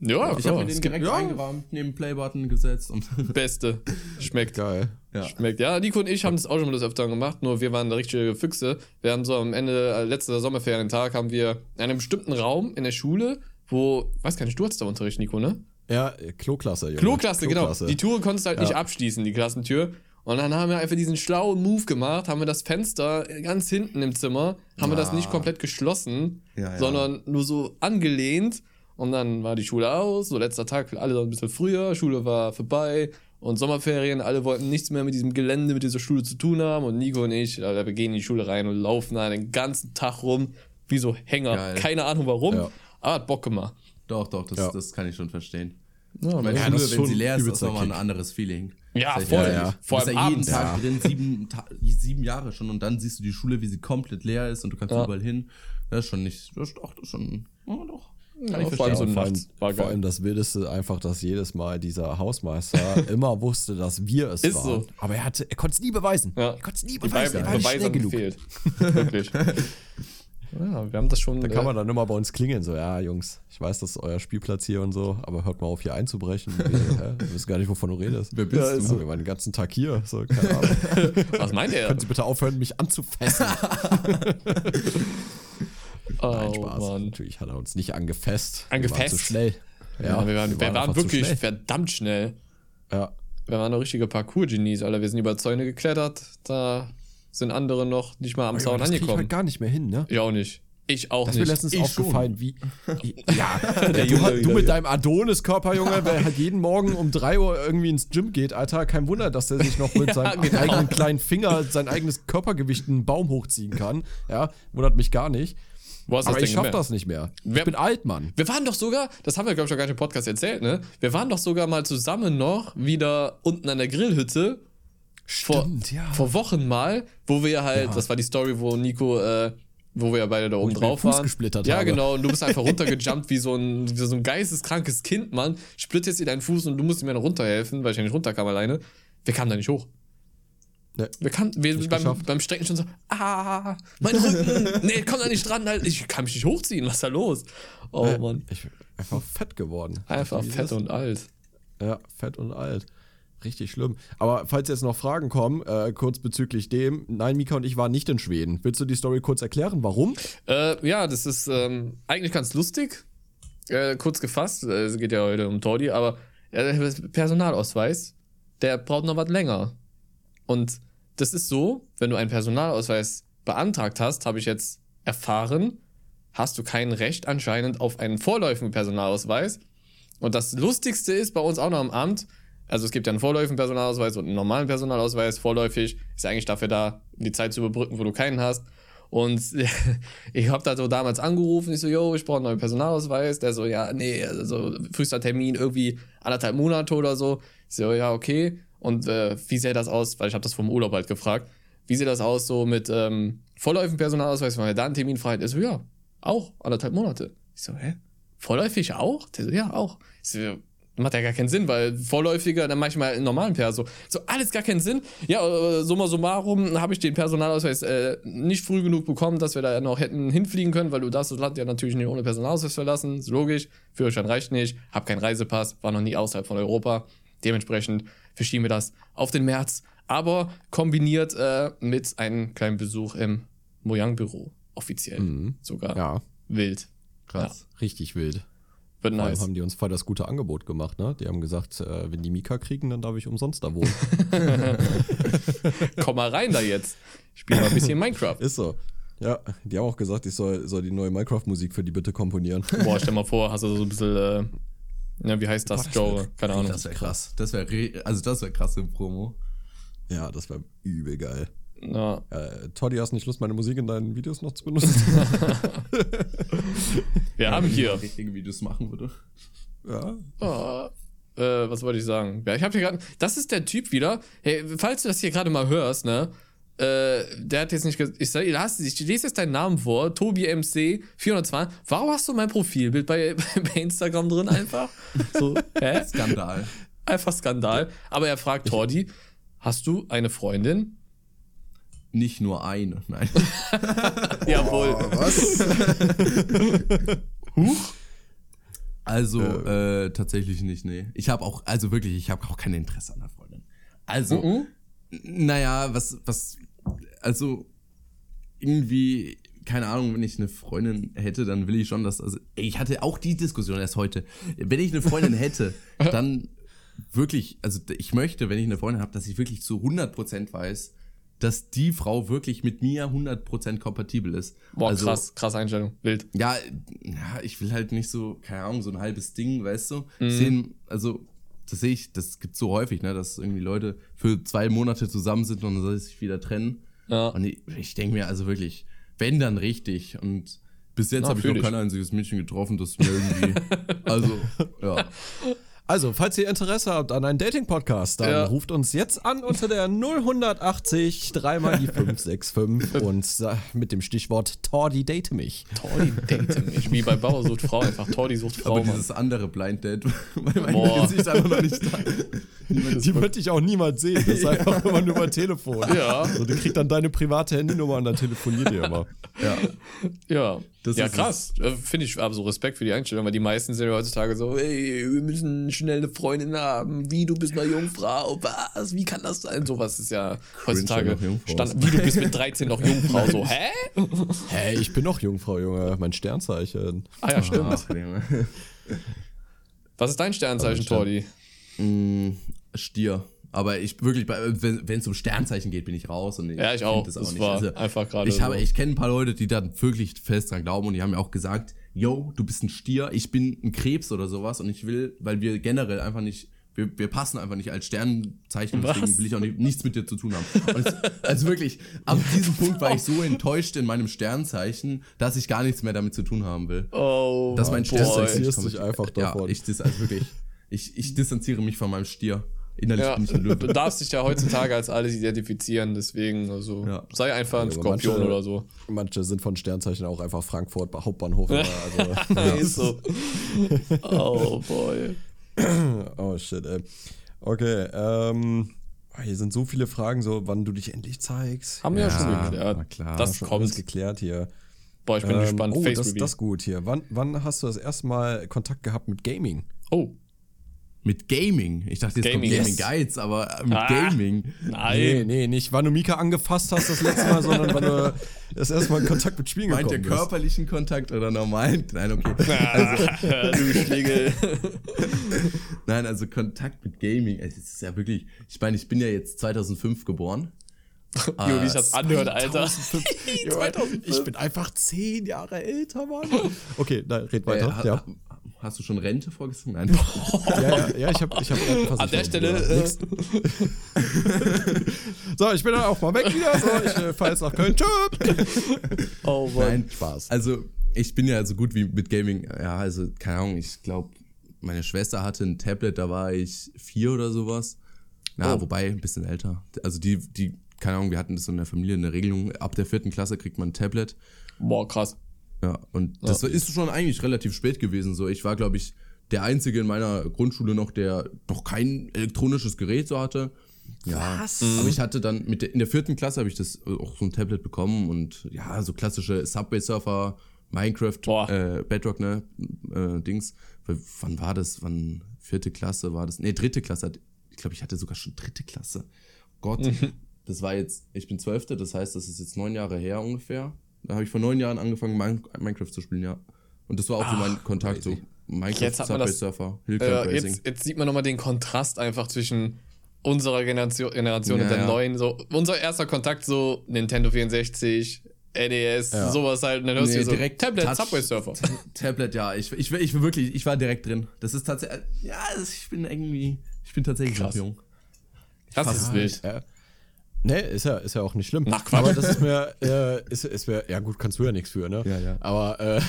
Ja, ich habe mir den direkt ja. eingerahmt, neben Playbutton gesetzt und. Beste. Schmeckt. Geil. Ja. Schmeckt. Ja, Nico und ich haben das auch schon mal das öfter gemacht, nur wir waren da richtige Füchse. Wir haben so am Ende, äh, letzter Sommerferientag, haben wir in einem bestimmten Raum in der Schule, wo, weiß gar nicht, du hattest da Unterricht, Nico, ne? Ja, Kloklasse, Junge. Kloklasse, genau. Die Tour konntest du halt ja. nicht abschließen, die Klassentür. Und dann haben wir einfach diesen schlauen Move gemacht, haben wir das Fenster ganz hinten im Zimmer, haben ah. wir das nicht komplett geschlossen, ja, sondern nur so angelehnt und dann war die Schule aus, so letzter Tag, alle ein bisschen früher, Schule war vorbei und Sommerferien, alle wollten nichts mehr mit diesem Gelände, mit dieser Schule zu tun haben. Und Nico und ich, wir gehen in die Schule rein und laufen da den ganzen Tag rum, wie so Hänger. Geil. Keine Ahnung warum, ja. aber hat Bock gemacht. Doch, doch, das, ja. das kann ich schon verstehen. Ja, meine ja, Schule, wenn sie leer ist, ist nochmal ein anderes Feeling. Ja, voll. Ja, ja. Vor allem ja jeden Tag drin, sieben, sieben Jahre schon und dann siehst du die Schule, wie sie komplett leer ist und du kannst überall hin. Das ist schon nicht, das ist, doch, das ist schon, oh, doch. Ja, ich vor, allem so vor, allem, vor allem das Wildeste einfach, dass jedes Mal dieser Hausmeister immer wusste, dass wir es Ist waren. So. Aber er, hatte, er konnte es nie beweisen. Ja. Er konnte es nie beweisen. Er war nicht schnell genug. Fehlt. Wirklich. Ja, wir haben das schon. Da kann man dann immer bei uns klingeln, so, ja, Jungs, ich weiß, das ist euer Spielplatz hier und so, aber hört mal auf, hier einzubrechen. Wir, wir wissen gar nicht, wovon du redest. Wer bist ja, du? So. Wir waren den ganzen Tag hier. So, keine Ahnung. Was meint er? Können Sie bitte aufhören, mich anzufassen? Oh, Nein, Spaß. Mann. Natürlich hat er uns nicht angefasst. Angefasst? Wir waren zu schnell. Ja, ja wir waren, wir waren, waren wirklich schnell. verdammt schnell. Ja. Wir waren noch richtige Parcours-Genies, Alter. Wir sind über Zäune geklettert. Da sind andere noch nicht mal am Zaun angekommen. Das halt gar nicht mehr hin, ne? Ich auch nicht. Ich auch das nicht. Das ist mir letztens ich aufgefallen, schon. wie. ja, du, Junge, du, mit deinem Adonis-Körper, Junge, der halt jeden Morgen um 3 Uhr irgendwie ins Gym geht, Alter. Kein Wunder, dass der sich noch mit ja, seinem genau. eigenen kleinen Finger sein eigenes Körpergewicht einen Baum hochziehen kann. Ja, wundert mich gar nicht. Aber ich schaff das nicht mehr. Ich wir, bin alt, Mann. Wir waren doch sogar, das haben wir, glaube ich, schon gar nicht im Podcast erzählt, ne? Wir waren doch sogar mal zusammen noch wieder unten an der Grillhütte. Stimmt, vor, ja. Vor Wochen mal, wo wir halt, ja. das war die Story, wo Nico äh, wo wir ja beide da oben drauf waren. Gesplittert ja, habe. genau. Und du bist einfach runtergejumpt wie so ein, wie so ein geisteskrankes Kind, Mann. Splittest dir deinen Fuß und du musst mir noch runterhelfen, weil ich ja nicht runterkam alleine. Wir kamen da nicht hoch. Nee. Wir kamen, wir beim, beim Strecken schon so, ah, mein Rücken. nee, komm da nicht dran, halt. ich kann mich nicht hochziehen, was ist da los? Oh, äh, Mann. Ich bin einfach fett geworden. Einfach fett und alt. Ja, fett und alt. Richtig schlimm. Aber falls jetzt noch Fragen kommen, äh, kurz bezüglich dem, nein, Mika und ich waren nicht in Schweden. Willst du die Story kurz erklären, warum? Äh, ja, das ist ähm, eigentlich ganz lustig. Äh, kurz gefasst, äh, es geht ja heute um Tordi, aber äh, Personalausweis, der braucht noch was länger. Und das ist so, wenn du einen Personalausweis beantragt hast, habe ich jetzt erfahren, hast du kein Recht anscheinend auf einen vorläufigen Personalausweis. Und das Lustigste ist bei uns auch noch am Amt, also es gibt ja einen vorläufigen Personalausweis und einen normalen Personalausweis. Vorläufig ist eigentlich dafür da, die Zeit zu überbrücken, wo du keinen hast. Und ich habe da so damals angerufen, ich so, yo, ich brauche einen neuen Personalausweis. Der so, ja, nee, also frühester Termin irgendwie anderthalb Monate oder so. Ich so, ja, okay. Und äh, wie sähe das aus? Weil ich habe das vom Urlaub halt gefragt. Wie sieht das aus so mit ähm, vorläufigen Personalausweis, wir da einen Termin frei ist? so, ja, auch anderthalb Monate. Ich so, hä? Vorläufig auch? Der so, ja, auch. Ich so, Macht ja gar keinen Sinn, weil vorläufiger, dann manchmal in normalen Perso. So, alles gar keinen Sinn. Ja, äh, summa summarum habe ich den Personalausweis äh, nicht früh genug bekommen, dass wir da noch hätten hinfliegen können, weil du darfst das Land ja natürlich nicht ohne Personalausweis verlassen. Ist logisch. Führerschein reicht nicht. Hab keinen Reisepass. War noch nie außerhalb von Europa. Dementsprechend verschieben wir das auf den März. Aber kombiniert äh, mit einem kleinen Besuch im Mojang-Büro. Offiziell. Mhm. Sogar. Ja. Wild. Krass. Ja. Richtig wild. Wird nice. haben die uns voll das gute Angebot gemacht, ne? Die haben gesagt, äh, wenn die Mika kriegen, dann darf ich umsonst da wohnen. Komm mal rein da jetzt. Spiel mal ein bisschen Minecraft. Ist so. Ja, die haben auch gesagt, ich soll, soll die neue Minecraft-Musik für die bitte komponieren. Boah, stell mal vor, hast du so ein bisschen, äh, ja, wie heißt das, Joe? Keine Ahnung. Das wäre krass. Das wäre, also das wäre krass im Promo. Ja, das wäre übel geil. Ja. Äh, Toddy, hast nicht Lust, meine Musik in deinen Videos noch zu benutzen? Wir haben hier. Richtige Videos machen würde. Ja. Oh. Äh, was wollte ich sagen? Ja, ich habe hier gerade. Das ist der Typ wieder. Hey, falls du das hier gerade mal hörst, ne? Äh, der hat jetzt nicht gesagt, ich, ich lese jetzt deinen Namen vor, Tobi MC 402. Warum hast du mein Profilbild bei, bei Instagram drin einfach? So, hä? Skandal. Einfach Skandal. Aber er fragt Tordi, hast du eine Freundin? Nicht nur eine, nein. Jawohl. Oh, was? Huch. Also, äh. äh, tatsächlich nicht, nee. Ich habe auch, also wirklich, ich habe auch kein Interesse an der Freundin. Also, uh -uh. naja, was, was, also, irgendwie, keine Ahnung, wenn ich eine Freundin hätte, dann will ich schon, dass, also, ich hatte auch die Diskussion erst heute. Wenn ich eine Freundin hätte, dann wirklich, also ich möchte, wenn ich eine Freundin habe, dass ich wirklich zu 100% weiß, dass die Frau wirklich mit mir 100% kompatibel ist. Boah, also, krass, krass Einstellung, wild. Ja, ja, ich will halt nicht so, keine Ahnung, so ein halbes Ding, weißt du? Mhm. Sehen, also, das sehe ich, das gibt so häufig, ne, dass irgendwie Leute für zwei Monate zusammen sind und dann sich wieder trennen. Ja. Und ich, ich denke mir also wirklich, wenn dann richtig und bis jetzt habe ich noch kein einziges Mädchen getroffen, das mir irgendwie, also, ja. Also, falls ihr Interesse habt an einem Dating-Podcast, dann ja. ruft uns jetzt an unter der 0180 dreimal die 565 und mit dem Stichwort Tordi date mich. Tordi date mich. Wie bei Bauer sucht Frau, einfach Tordi sucht Frau. Aber dieses andere Blind Date, weil mein Boah. Gesicht einfach noch nicht da Die würde ich auch niemals sehen. Das ist einfach immer nur über Telefon. Ja. So, du kriegst dann deine private Handynummer und dann telefoniert ihr immer. Ja. Ja, das ja krass. Äh, finde ich aber so Respekt für die Einstellung, weil die meisten sind ja heutzutage so, ey, wir müssen schnell eine Freundin haben. Wie, du bist mal Jungfrau? Was? Wie kann das sein? Sowas ist ja heutzutage Stand. Wie, du bist mit 13 noch Jungfrau? So, hä? Hä, ich bin noch Jungfrau, Junge. Mein Sternzeichen. Ah ja, stimmt. Was ist dein Sternzeichen, Tordi? Stier. Aber ich wirklich, wenn es um Sternzeichen geht, bin ich raus. Und ich ja, ich auch. Das, auch das nicht. war also, einfach gerade. Ich, so. ich kenne ein paar Leute, die da wirklich fest dran glauben und die haben mir auch gesagt, yo, du bist ein Stier, ich bin ein Krebs oder sowas und ich will, weil wir generell einfach nicht, wir, wir passen einfach nicht als Sternzeichen, Was? deswegen will ich auch nicht, nichts mit dir zu tun haben. Es, also wirklich, ab diesem Punkt war ich so enttäuscht in meinem Sternzeichen, dass ich gar nichts mehr damit zu tun haben will. Oh, dass mein Sternzeichen dich einfach davon. Ja, ich also wirklich, ich, ich distanziere mich von meinem Stier. Innerlich ja, bin ich ein Löwe. Du darfst dich ja heutzutage als alles identifizieren, deswegen, also ja. sei einfach ein Skorpion manche, oder so. Manche sind von Sternzeichen auch einfach Frankfurt Hauptbahnhof. also, ja. ist so. Oh boy. oh shit, ey. Okay, ähm. Hier sind so viele Fragen, so wann du dich endlich zeigst. Haben wir ja, ja schon geklärt. Na klar, das schon kommt. Geklärt hier. Boah, ich bin ähm, gespannt. Oh, Face das, das ist gut hier. Wann, wann hast du das erste Mal Kontakt gehabt mit Gaming? Oh. Mit Gaming. Ich dachte, jetzt Gaming, kommt Gaming yes. Guides, aber mit ah, Gaming. Nein. Nee, nee, nicht wann du Mika angefasst hast das letzte Mal, sondern wann du das erste Mal in Kontakt mit Spielen Meint gekommen bist. Meint ihr körperlichen Kontakt oder normalen? Nein, okay. Also, du Schlingel. Nein, also Kontakt mit Gaming. Es ist ja wirklich, ich meine, ich bin ja jetzt 2005 geboren. Jo, wie ich das anhört, Alter. 2005. Ich bin einfach zehn Jahre älter, Mann. Okay, nein, red weiter. Äh, ja. Hast du schon Rente vorgesehen? Nein. ja, ja, ja, ich habe ich hab An der Stelle. Äh, so, ich bin dann auch mal weg wieder. So, ich äh, fahre jetzt nach Köln. Tschüss. Oh Mann. Nein, Spaß. Also, ich bin ja so gut wie mit Gaming. Ja, also, keine Ahnung, ich glaube, meine Schwester hatte ein Tablet, da war ich vier oder sowas. Na, oh. wobei, ein bisschen älter. Also, die, die, keine Ahnung, wir hatten das so in der Familie, eine Regelung. Ab der vierten Klasse kriegt man ein Tablet. Boah, krass. Ja, und das ja. ist schon eigentlich relativ spät gewesen. So, ich war, glaube ich, der Einzige in meiner Grundschule noch, der noch kein elektronisches Gerät so hatte. Ja, Was? aber ich hatte dann mit der, in der vierten Klasse habe ich das auch so ein Tablet bekommen und ja, so klassische Subway Surfer, Minecraft, äh, Bedrock, ne, äh, Dings. Wann war das? Wann vierte Klasse war das? Ne, dritte Klasse. Ich glaube, ich hatte sogar schon dritte Klasse. Gott, mhm. das war jetzt, ich bin zwölfte, das heißt, das ist jetzt neun Jahre her ungefähr. Da habe ich vor neun Jahren angefangen, Minecraft zu spielen, ja. Und das war auch Ach, so mein Kontakt, crazy. so Minecraft, jetzt Subway Surfer, äh, jetzt, jetzt, sieht man nochmal den Kontrast einfach zwischen unserer Generation, Generation ja, und der ja. neuen. So, unser erster Kontakt, so Nintendo 64, NES, ja. sowas halt. Und dann hörst nee, du so direkt Tablet, Touch, Subway Surfer. Tablet, ja. Ich, ich, ich, wirklich, ich war direkt drin. Das ist tatsächlich, ja, ich bin irgendwie, ich bin tatsächlich Krass. jung. Das ist wild. Ja. Nee, ist ja, ist ja auch nicht schlimm. Ach, Quatsch. Aber das ist mir, äh, ist, ist mir, ja gut, kannst du ja nichts für, ne? Ja, ja. Aber äh,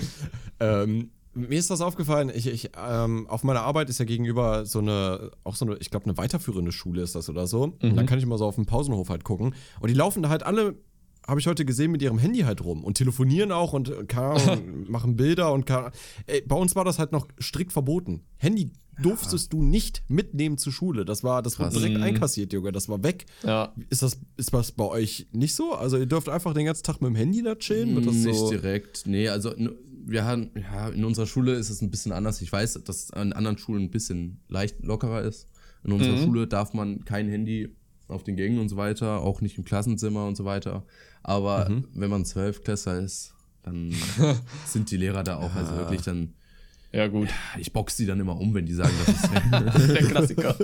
ähm, mir ist das aufgefallen, ich, ich, ähm, auf meiner Arbeit ist ja gegenüber so eine, auch so eine, ich glaube, eine weiterführende Schule ist das oder so. Mhm. Und dann kann ich immer so auf dem Pausenhof halt gucken. Und die laufen da halt alle habe ich heute gesehen, mit ihrem Handy halt rum und telefonieren auch und, und machen Bilder und kann, ey, bei uns war das halt noch strikt verboten. Handy durftest ja. du nicht mitnehmen zur Schule. Das war, das wurde direkt mhm. einkassiert, Junge. Das war weg. Ja. Ist das, ist das bei euch nicht so? Also ihr dürft einfach den ganzen Tag mit dem Handy da chillen? Wird das nicht so? direkt. Nee, also wir haben, ja, in unserer Schule ist es ein bisschen anders. Ich weiß, dass es an anderen Schulen ein bisschen leicht lockerer ist. In unserer mhm. Schule darf man kein Handy auf den Gängen und so weiter, auch nicht im Klassenzimmer und so weiter. Aber mhm. wenn man Zwölfklässler ist, dann sind die Lehrer da auch, also wirklich dann. Ja, gut. Ich boxe die dann immer um, wenn die sagen, das ist der Klassiker.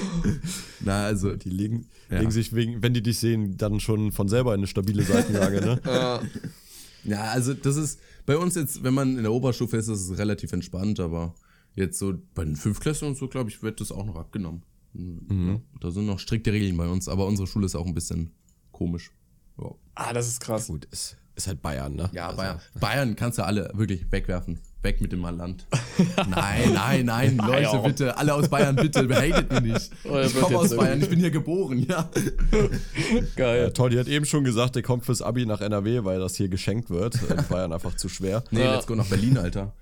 Na, also. Die legen, ja. legen sich, wegen, wenn die dich sehen, dann schon von selber in eine stabile Seitenlage, ne? ja. ja, also das ist bei uns jetzt, wenn man in der Oberstufe ist, ist es relativ entspannt, aber jetzt so bei den Fünfklässlern und so, glaube ich, wird das auch noch abgenommen. Mhm. Ja, da sind noch strikte Regeln bei uns, aber unsere Schule ist auch ein bisschen komisch. Ja. Ah, das ist krass. Gut, ist, ist halt Bayern, ne? Ja, also. Bayern. Bayern kannst du alle wirklich wegwerfen. Weg mit dem Land. nein, nein, nein, Leute, bitte. Alle aus Bayern, bitte. Behatet mich nicht. Oh, ich komme aus Bayern, ich bin hier geboren, ja. Geil. Ja, toll, die hat eben schon gesagt, der kommt fürs Abi nach NRW, weil das hier geschenkt wird. In Bayern einfach zu schwer. Nee, ja. let's go nach Berlin, Alter.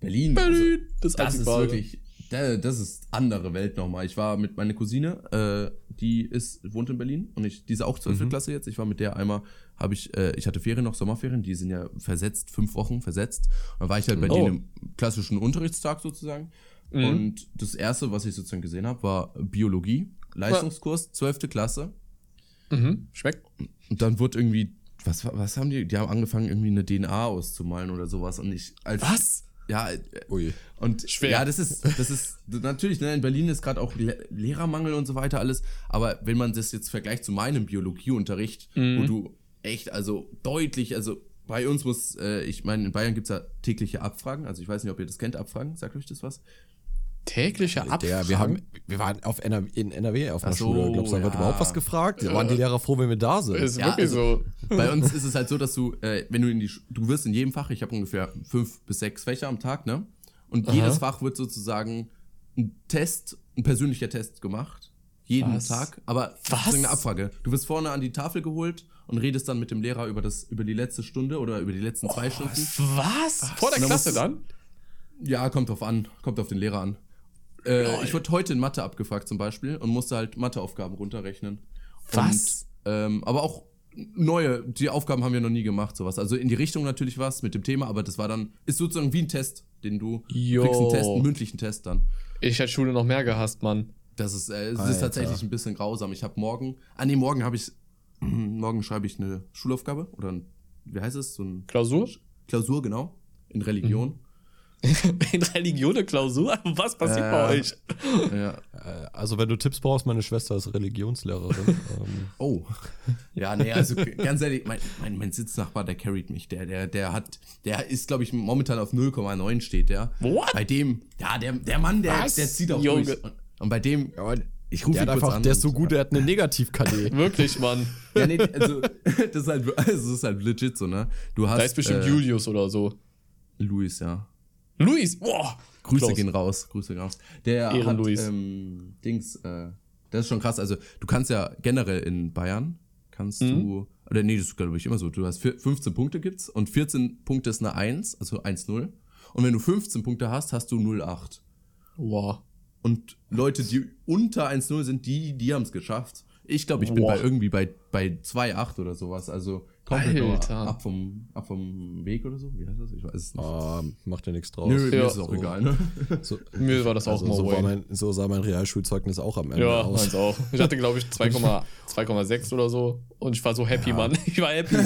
Berlin. Berlin, also, das, das ist wirklich das ist andere Welt nochmal. Ich war mit meiner Cousine, äh, die ist, wohnt in Berlin und ich, diese auch 12. Mhm. Klasse jetzt. Ich war mit der einmal, habe ich, äh, ich hatte Ferien noch, Sommerferien, die sind ja versetzt, fünf Wochen versetzt. Und dann war ich halt bei oh. denen im klassischen Unterrichtstag sozusagen. Mhm. Und das erste, was ich sozusagen gesehen habe, war Biologie, Leistungskurs, 12. Klasse. Mhm. Schmeckt. Und dann wurde irgendwie, was, was haben die? Die haben angefangen, irgendwie eine DNA auszumalen oder sowas. Und ich als. Was? Ja, Ui. und Schwer. ja, das ist, das ist natürlich, ne, in Berlin ist gerade auch Le Lehrermangel und so weiter alles, aber wenn man das jetzt vergleicht zu meinem Biologieunterricht, mhm. wo du echt, also deutlich, also bei uns muss, äh, ich meine, in Bayern gibt es ja tägliche Abfragen, also ich weiß nicht, ob ihr das kennt, Abfragen, sagt euch das was? Tägliche Abfragen? wir, haben, wir waren auf NRW, in NRW auf einer so, Schule. Glaubst du, da wird überhaupt was gefragt? Da waren die Lehrer froh, wenn wir da sind. Ist ja, wirklich also, so. Bei uns ist es halt so, dass du, äh, wenn du in die, du wirst in jedem Fach, ich habe ungefähr fünf bis sechs Fächer am Tag, ne? Und Aha. jedes Fach wird sozusagen ein Test, ein persönlicher Test gemacht. Jeden was? Tag. Aber was? ist eine Abfrage. Du wirst vorne an die Tafel geholt und redest dann mit dem Lehrer über das, über die letzte Stunde oder über die letzten oh, zwei Stunden. Was? Vor der Klasse dann? Ja, kommt drauf an. Kommt auf den Lehrer an. Äh, ich wurde heute in Mathe abgefragt zum Beispiel und musste halt Matheaufgaben runterrechnen. Was? Und, ähm, aber auch neue, die Aufgaben haben wir noch nie gemacht, sowas. Also in die Richtung natürlich was mit dem Thema, aber das war dann, ist sozusagen wie ein Test, den du jo. kriegst einen Test, einen mündlichen Test dann. Ich hätte Schule noch mehr gehasst, Mann. Das ist, äh, es ist tatsächlich ein bisschen grausam. Ich habe morgen, ah nee, morgen habe ich, morgen schreibe ich eine Schulaufgabe oder ein, wie heißt es? So ein Klausur? Klausur, genau. In Religion. Mhm. in Religion eine Klausur? Was passiert äh, bei euch? Ja. Äh, also, wenn du Tipps brauchst, meine Schwester ist Religionslehrerin. ähm. Oh. Ja, nee, also ganz ehrlich, mein, mein, mein, Sitznachbar, der carried mich. Der, der, der hat, der ist, glaube ich, momentan auf 0,9 steht der. What? Bei dem, ja, der, der Mann, der, der zieht auch Junge. durch. Und, und bei dem, ja, ich rufe ihn einfach, an. Der ist so gut, der hat eine Negativ-KD. Wirklich, Mann. Ja, nee, also, das ist halt, also, das ist halt legit so, ne? Du hast. Da ist bestimmt äh, Julius oder so. Luis, ja. Luis, boah. Grüße Klaus. gehen raus, Grüße gehen raus. Der Ehren hat, Luis. Ähm, Dings, äh, das ist schon krass. Also, du kannst ja generell in Bayern, kannst mhm. du, oder nee, das ist glaube ich immer so, du hast 15 Punkte gibt's und 14 Punkte ist eine 1, also 1-0. Und wenn du 15 Punkte hast, hast du 0-8. Wow. Und Leute, die unter 1-0 sind, die, die haben es geschafft. Ich glaube, ich bin bei irgendwie bei, bei 2,8 oder sowas. Also komplett ab vom, ab vom Weg oder so. Wie heißt das? Ich weiß es nicht. Ah, macht ja nichts draus. Nö, ja, mir ist es auch so. egal, ne? So, mir war das auch also, mal so, war mein, so sah mein Realschulzeugnis auch am Ende ja, aus. Ja, meins auch. Ich hatte, glaube ich, 2,6 oder so. Und ich war so happy, ja. Mann. Ich war happy.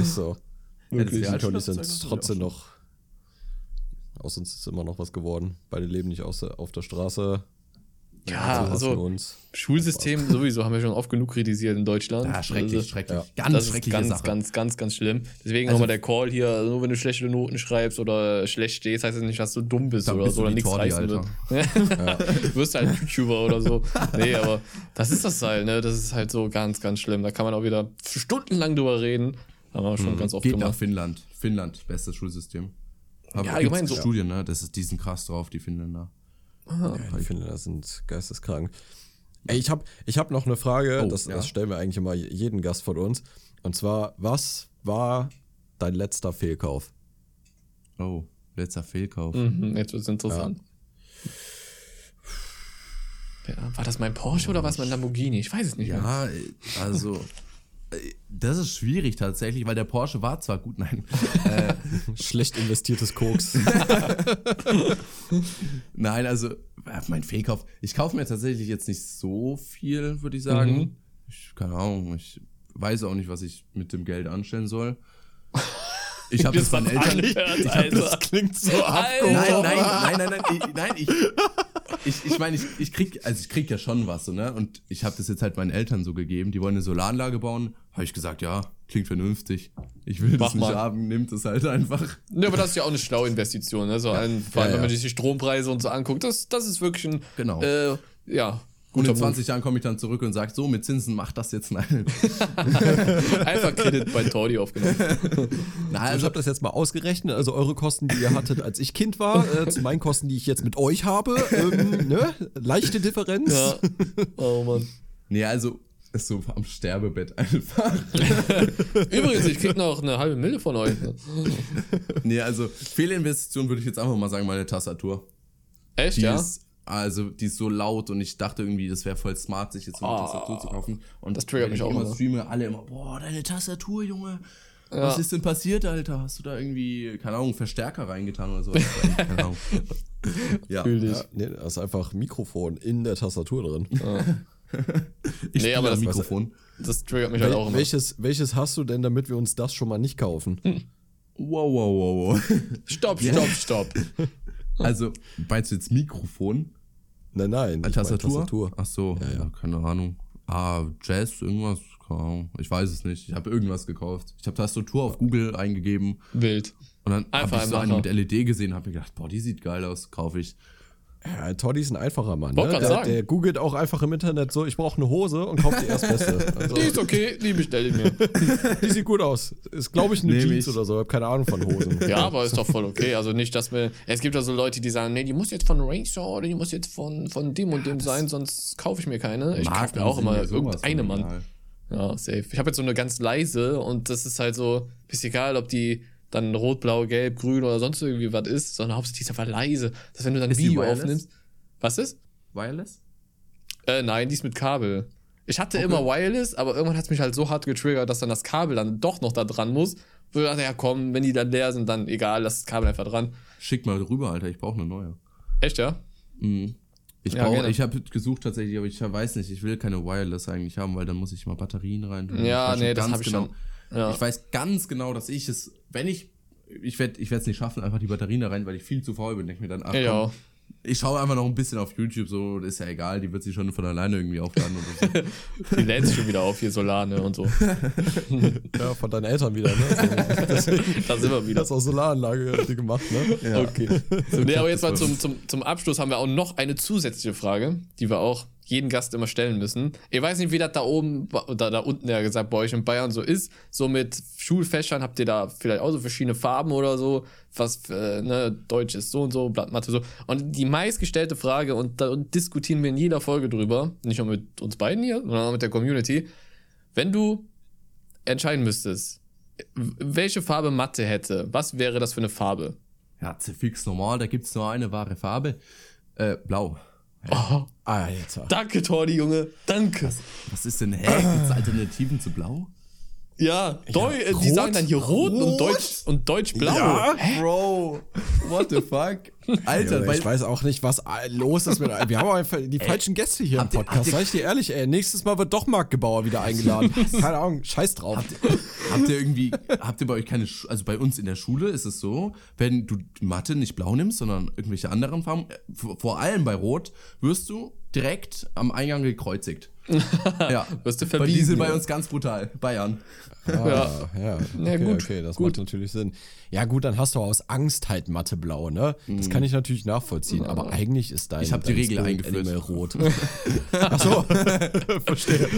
ist so. Wirklich. Ja, die sind trotzdem noch. Aus uns ist immer noch was geworden. Beide leben nicht aus, auf der Straße. Ja, also, also Schulsystem sowieso haben wir schon oft genug kritisiert in Deutschland. Ja, schrecklich, also, schrecklich. Ja. Ganz das ist ganz, Sache. ganz, ganz, ganz schlimm. Deswegen also, nochmal der Call hier, nur wenn du schlechte Noten schreibst oder schlecht stehst, heißt das nicht, dass du dumm bist oder so oder nichts reißen wird. ja. Du wirst halt YouTuber oder so. Nee, aber das ist das halt, ne? Das ist halt so ganz, ganz schlimm. Da kann man auch wieder stundenlang drüber reden. Haben wir schon mhm. ganz oft Geht gemacht. nach Finnland. Finnland, bestes Schulsystem. Aber ja, ich meine so. Studien, ne? Das ist, die sind krass drauf, die Finnländer. Ja, ich finde, das sind geisteskrank. Ey, ich habe ich hab noch eine Frage, oh, das, ja? das stellen wir eigentlich immer jeden Gast von uns. Und zwar, was war dein letzter Fehlkauf? Oh, letzter Fehlkauf. Mhm, jetzt wird es interessant. Ja. ja. war das mein Porsche oder war es mein Lamborghini? Ich weiß es nicht ja, mehr. Ja, also das ist schwierig tatsächlich, weil der Porsche war zwar gut, nein. Äh, Schlecht investiertes Koks. nein, also mein Fehlkauf. Ich kaufe mir tatsächlich jetzt nicht so viel, würde ich sagen. Mhm. Ich, keine Ahnung, ich weiß auch nicht, was ich mit dem Geld anstellen soll. Ich habe das von Eltern. Ich hab, das klingt so abgehoben. Nein, nein, nein, nein, nein, ich, nein, ich, ich, ich meine, ich, ich krieg, also ich krieg ja schon was, so, ne? Und ich habe das jetzt halt meinen Eltern so gegeben. Die wollen eine Solaranlage bauen. Habe ich gesagt, ja, klingt vernünftig. Ich will Mach das nicht mal. haben, nimmt es halt einfach. Ne, aber das ist ja auch eine schlaue Investition, ne? So ja. ein, vor allem, ja, ja. wenn man sich die Strompreise und so anguckt, das, das ist wirklich ein, genau. Äh, ja, und in 20 Jahren komme ich dann zurück und sage, so, mit Zinsen macht das jetzt nein. Einfach Kredit bei Tordi aufgenommen. Na, also, ich habe das jetzt mal ausgerechnet. Also eure Kosten, die ihr hattet, als ich Kind war, äh, zu meinen Kosten, die ich jetzt mit euch habe. Ähm, ne? Leichte Differenz. Ja. Oh Mann. Nee, also ist so am Sterbebett einfach. Übrigens, ich krieg noch eine halbe Mille von euch. nee, also Fehlinvestition würde ich jetzt einfach mal sagen, meine Tastatur. Echt, die ja? Ist Also, die ist so laut und ich dachte irgendwie, das wäre voll smart, sich jetzt so eine Oh, Tastatur zu kaufen. Und das triggert mich ich auch immer streame, alle immer, boah, deine Tastatur, Junge. Ja. Was ist denn passiert, Alter? Hast du da irgendwie, keine Ahnung, Verstärker reingetan oder so? keine Ahnung. ja. Fühl dich. Ja, nee, da ist einfach Mikrofon in der Tastatur drin. Ich Nee, aber das das- Mikrofon. Das triggert mich halt auch Wel immer. welches, welches hast du denn, damit wir uns das schon mal nicht kaufen? Wow, wow, wow, wow. Stopp, stopp, stopp. Also, meinst du jetzt Mikrofon? Nein, nein. ich mein Tastatur? Tastatur. Ach so, Ja, ja. keine Ahnung. Ah, Jazz, irgendwas, keine Ahnung. Ich weiß es nicht. Ich habe irgendwas gekauft. Ich habe Tastatur auf Google eingegeben Wild. und dann habe ich so ein eine mit LED gesehen, habe mir gedacht, boah, die sieht geil aus, kaufe ich. Ja, Toddy ist ein einfacher Mann. Wollt Ne? Der, sagen. der googelt auch einfach im Internet so, ich brauche eine Hose und kauft die erstbeste. Also, Die ist okay, die bestelle ich mir. die sieht gut aus. Ist, glaube ich, eine Nehm Jeans ich. oder so. Ich habe keine Ahnung von Hosen. Ja, aber ist doch voll okay. Also nicht, dass wir. Es gibt ja so Leute, die sagen, nee, die muss jetzt von Racer oder die muss jetzt von, von dem und dem sein, sonst kaufe ich mir keine. Ich kaufe mir auch immer irgendeine, Mann. Ja, safe. Ich habe jetzt so eine ganz leise und das ist halt so, ist egal, ob die dann rot, blau, gelb, grün oder sonst irgendwie was ist, sondern hauptsächlich ist einfach leise. Dass wenn du dann Ist Video aufnimmst. Was ist? Wireless? Äh, nein, die ist mit Kabel. Ich hatte immer Wireless, aber irgendwann hat es mich halt so hart getriggert, dass dann das Kabel dann doch noch da dran muss. So, ich dachte, ja komm, wenn die dann leer sind, dann egal, lass das Kabel einfach dran. Schick mal rüber, Alter, ich brauche eine neue. Echt, ja? Mhm. Ich, Ja, brauch- ich habe gesucht tatsächlich, aber ich weiß nicht, ich will keine Wireless eigentlich haben, weil dann muss ich mal Batterien rein. Ja, nee, das ganz hab ich genau, schon. Ja. Ich weiß ganz genau, dass ich es, wenn ich, ich werde ich es nicht schaffen, einfach die Batterien da rein, weil ich viel zu faul bin. Denk mir dann, ach, Ja. komm, ich schaue einfach noch ein bisschen auf YouTube, so, ist ja egal, die wird sich schon von alleine irgendwie aufladen oder so. Die lädt sich schon wieder auf hier Solane und so. Ja, von deinen Eltern wieder. Ne? So, deswegen Da sind wir wieder. hast auch Solaranlage die gemacht, ne? Okay. nee, aber jetzt mal das zum, zum, zum Abschluss haben wir auch noch eine zusätzliche Frage, die wir auch jeden Gast immer stellen müssen. Ich weiß nicht, wie das da oben oder da unten ja gesagt bei euch in Bayern so ist. So mit Schulfächern habt ihr da vielleicht auch so verschiedene Farben oder so. Was, äh, ne, Deutsch ist so und so, Blatt Mathe so. Und die meistgestellte Frage, und da diskutieren wir in jeder Folge drüber, nicht nur mit uns beiden hier, sondern auch mit der Community. Wenn du entscheiden müsstest, welche Farbe Mathe hätte, was wäre das für eine Farbe? Ja, fix normal, da gibt's nur eine wahre Farbe. Äh, blau. Oh, Alter. danke, Tordi, Junge. Danke. Was ist denn, hä? Gibt's Alternativen zu blau? Ja, Deu äh, die rot? sagen dann hier rot, und Rot? Deutsch und Deutsch blau. Bro, what the fuck? Alter, Ja, ich weiß auch nicht, was los ist mit. Wir haben einfach die falschen Gäste hier im habt Podcast. habt ihr- Sag ich dir ehrlich, ey. Nächstes Mal wird doch Marc Gebauer wieder eingeladen. Keine Ahnung, scheiß drauf. habt ihr irgendwie, habt ihr bei euch keine, Sch also bei uns in der Schule ist es so, wenn du Mathe nicht blau nimmst, sondern irgendwelche anderen Farben, äh, vor allem bei Rot, wirst du direkt am Eingang gekreuzigt. ja. Wirst du Weil die verwiesen, sind bei ja. uns ganz brutal. Bayern. Ah, Ja. ja. Ja, Okay, gut, okay, das gut. macht natürlich Sinn. Ja, gut, dann hast du aus Angst halt Matteblau, ne? Das kann ich natürlich nachvollziehen, aber eigentlich ist dein. Ich hab die Regel eingeführt. Animal rot. Ach so, verstehe.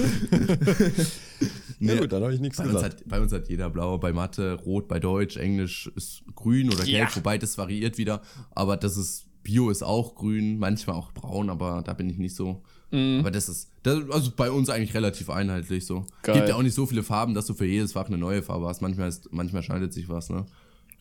Nee, Ja, gut, dann habe ich nichts Bei uns, gesagt. hat, bei uns hat jeder blau, bei Mathe rot, bei Deutsch, Englisch ist grün oder gelb, Ja. wobei das variiert wieder. Aber das ist, Bio ist auch grün, manchmal auch braun, aber da bin ich nicht so. Mhm. Aber das ist, das, also bei uns eigentlich relativ einheitlich so. Geil. Gibt ja auch nicht so viele Farben, dass du für jedes Fach eine neue Farbe hast. Manchmal, ist, manchmal schneidet sich was, ne?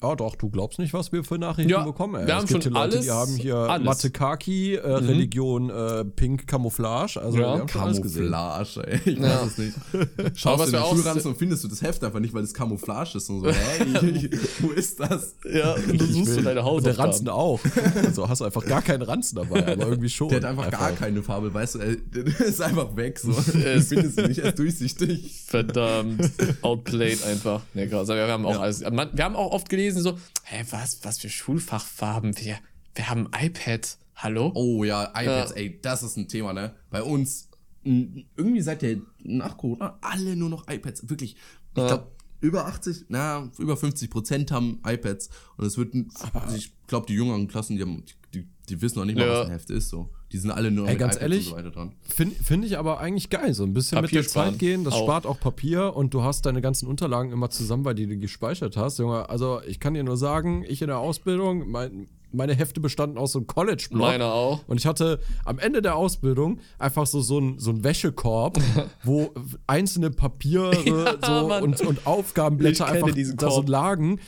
Ja, doch, du glaubst nicht, was wir für Nachrichten Ja, bekommen. Ey. wir es haben gibt schon Leute, alles- die haben hier alles. Mhm. Mathe Kaki, äh, Religion äh, Pink Camouflage. Also Ja. wir haben schon alles gesehen. Camouflage, ey. Ich Ja. weiß es nicht. Aber Schaust was du in wir den auch- Schulranzen und findest du das Heft einfach nicht, weil es Camouflage ist und so. Hey, wo ist das? Ja, und du suchst du deine Und der Ranzen auch. Also hast du einfach gar keinen Ranzen dabei, aber irgendwie schon. Der hat einfach, gar keine Farbe, weißt du, ey, der ist einfach weg so. Es- findest du nicht, er ist durchsichtig. Verdammt, outplayed einfach. Nee, krass. Aber wir haben auch alles. Wir haben auch oft gelesen so, hä, was, was für Schulfachfarben? Wir, wir haben iPad. Hallo? Oh ja, iPads, Ja. ey, das ist ein Thema, ne? Bei uns, irgendwie seit der nach Corona, alle nur noch iPads. Wirklich, ich glaube, über 80, na, über 50 Prozent haben iPads. Und es wird, also ich glaube, die jüngeren Klassen, die, haben, die, die wissen noch nicht mal, Ja. was ein Heft ist. So. Die sind alle nur noch Ey, ganz iPads ehrlich? und so weiter dran. Finde find ich aber eigentlich geil. So ein bisschen Papier mit der Zeit sparen. gehen. Das Auch. spart auch Papier und du hast deine ganzen Unterlagen immer zusammen, weil die du gespeichert hast. Junge, also ich kann dir nur sagen, ich in der Ausbildung, mein, meine Hefte bestanden aus so einem College-Block. Meine auch. Und ich hatte am Ende der Ausbildung einfach so, so ein, so ein Wäschekorb, wo einzelne Papiere Ja, so und, und Aufgabenblätter einfach da so Korb. lagen.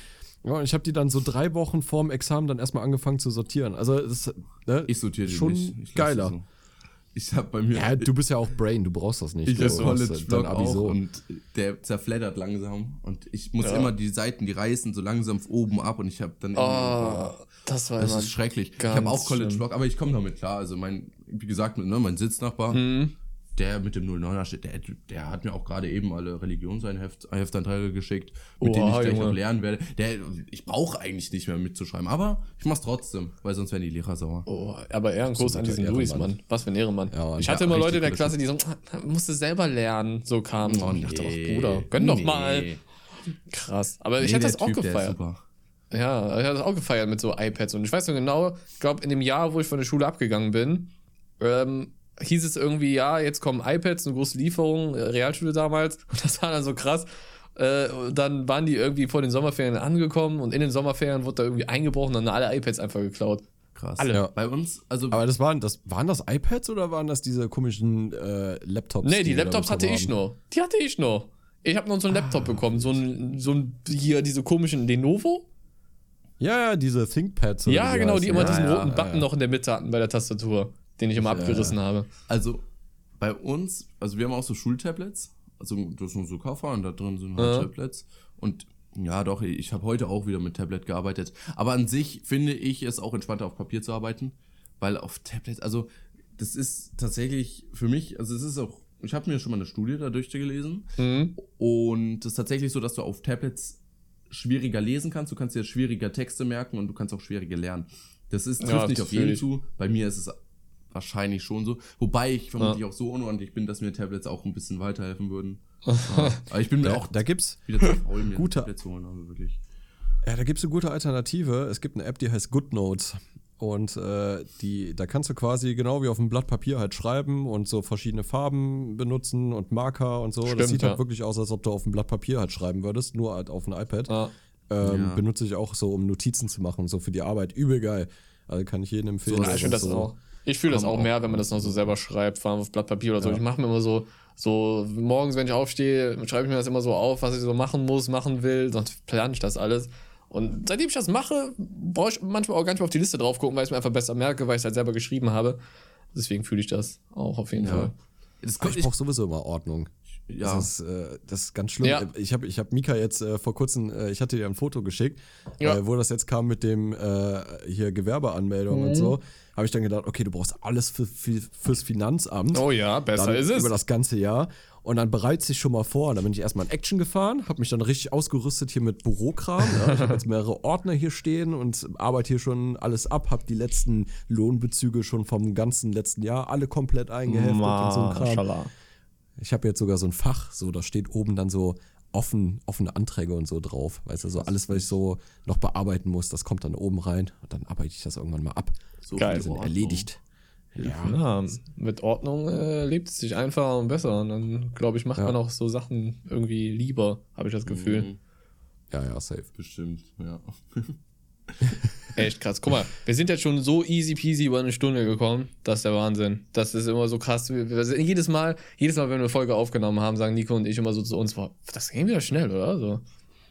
Ja, ich habe die dann so drei Wochen vorm Examen dann erstmal angefangen zu sortieren. Also das, ne, ich sortiere die schon nicht. Ich geiler. So. Ich hab bei mir. Ja, du bist ja auch Brain, du brauchst das nicht. Ich habe College Blog auch so. und der zerfleddert langsam und ich muss ja. immer die Seiten, die reißen so langsam oben ab und ich habe dann. Oh, das war Das ist schrecklich. Ich habe auch College Blog, aber ich komme damit klar. Also mein, wie gesagt, ne, mein Sitznachbar. Mhm der mit dem 09er steht, der, der hat mir auch gerade eben alle Religionshefteinträge geschickt, mit oh, denen ich gleich Junge. noch lernen werde. Der, ich brauche eigentlich nicht mehr mitzuschreiben, aber ich mach's trotzdem, weil sonst werden die Lehrer sauer. Oh, aber Ehrengroß an diesen Luis, Mann. Was für ein Ehrenmann. Ja, ich hatte immer Leute in der Klasse, die so, musste selber lernen, so kamen. Oh, und ich dachte, oh, Bruder, gönn nee. doch mal. Krass. Aber nee, ich hatte das auch typ, gefeiert. Ja, ich hatte das auch gefeiert mit so iPads. Und ich weiß noch genau, ich glaube, in dem Jahr, wo ich von der Schule abgegangen bin, ähm, hieß es irgendwie, ja, jetzt kommen iPads, eine große Lieferung, äh, Realschule damals. Und das war dann so krass. Äh, dann waren die irgendwie vor den Sommerferien angekommen und in den Sommerferien wurde da irgendwie eingebrochen und dann alle iPads einfach geklaut. Krass. Alle. Ja. Bei uns, also. Aber das waren, das waren das iPads oder waren das diese komischen äh, Laptops? Nee, die, die Laptops hatte ich nur. Die hatte ich nur. Ich habe noch so einen ah, Laptop bekommen, so ein, so ein, hier diese komischen Lenovo. Ja, ja, diese ThinkPads. Ja, genau, die immer ja, diesen ja, roten Button noch in der Mitte hatten bei der Tastatur den ich immer abgerissen äh, habe. Also bei uns, also wir haben auch so Schultablets. Also das sind so Koffer und da drin sind halt ja. Tablets. Und ja, doch, ich habe heute auch wieder mit Tablet gearbeitet. Aber an sich finde ich es auch entspannter auf Papier zu arbeiten, weil auf Tablet, also das ist tatsächlich für mich, also es ist auch, ich habe mir schon mal eine Studie da durchgelesen mhm. und es ist tatsächlich so, dass du auf Tablets schwieriger lesen kannst, du kannst dir schwieriger Texte merken und du kannst auch schwieriger lernen. Das ist trifft ja, nicht auf jeden zu. Bei mir ist es wahrscheinlich schon so. Wobei ich vermutlich ja. auch so unordentlich bin, dass mir Tablets auch ein bisschen weiterhelfen würden. aber ich bin mir auch da gibt's wieder zu faul, mir gute, Tablets zu holen, also wirklich. Ja, da gibt es eine gute Alternative. Es gibt eine App, die heißt GoodNotes. Und äh, die, da kannst du quasi genau wie auf einem Blatt Papier halt schreiben und so verschiedene Farben benutzen und Marker und so. Stimmt, das sieht halt ja. halt wirklich aus, als ob du auf einem Blatt Papier halt schreiben würdest, nur halt auf einem iPad. Ah. Ähm, ja. Benutze ich auch so, um Notizen zu machen, so für die Arbeit. Übel geil. Also kann ich jedem empfehlen. So, ich finde das so auch. Ich fühle das auch mehr, wenn man das noch so selber schreibt, vor allem auf Blatt Papier oder so. Ja. Ich mache mir immer so, so morgens, wenn ich aufstehe, schreibe ich mir das immer so auf, was ich so machen muss, machen will, sonst plane ich das alles. Und seitdem ich das mache, brauche ich manchmal auch gar nicht mehr auf die Liste drauf gucken, weil ich es mir einfach besser merke, weil ich es halt selber geschrieben habe. Deswegen fühle ich das auch auf jeden ja. Fall. Das ich brauche sowieso immer Ordnung. Ja. Das ist, äh, das ist ganz schlimm. Ja. Ich habe ich hab Mika jetzt äh, vor kurzem, äh, ich hatte dir ein Foto geschickt, ja. Äh, wo das jetzt kam mit dem äh, hier Gewerbeanmeldung mhm. und so habe ich dann gedacht, okay, du brauchst alles für, für, fürs Finanzamt. Oh ja, besser ist es. Über das ganze Jahr. Und dann bereitet sich schon mal vor. Und dann bin ich erstmal in Action gefahren, habe mich dann richtig ausgerüstet hier mit Bürokram. Ja. Ich habe jetzt mehrere Ordner hier stehen und arbeite hier schon alles ab, habe die letzten Lohnbezüge schon vom ganzen letzten Jahr alle komplett eingeheftet und so ein Kram. Ich habe jetzt sogar so ein Fach, so da steht oben dann so offen, offene Anträge und so drauf. Weißt du, so alles, was ich so noch bearbeiten muss, das kommt dann oben rein und dann arbeite ich das irgendwann mal ab. So Geil. sind erledigt. Ja. ja. mit Ordnung äh, lebt es sich einfacher und besser. Und dann, glaube ich, macht ja. man auch so Sachen irgendwie lieber, habe ich das Gefühl. Mhm. Ja, ja, safe. Bestimmt, ja. Echt krass. Guck mal, wir sind jetzt schon so easy peasy über eine Stunde gekommen. Das ist der Wahnsinn. Das ist immer so krass. Wir, wir, jedes Mal, jedes Mal, wenn wir eine Folge aufgenommen haben, sagen Nico und ich immer so zu uns, boah, das ging wieder schnell, oder? So.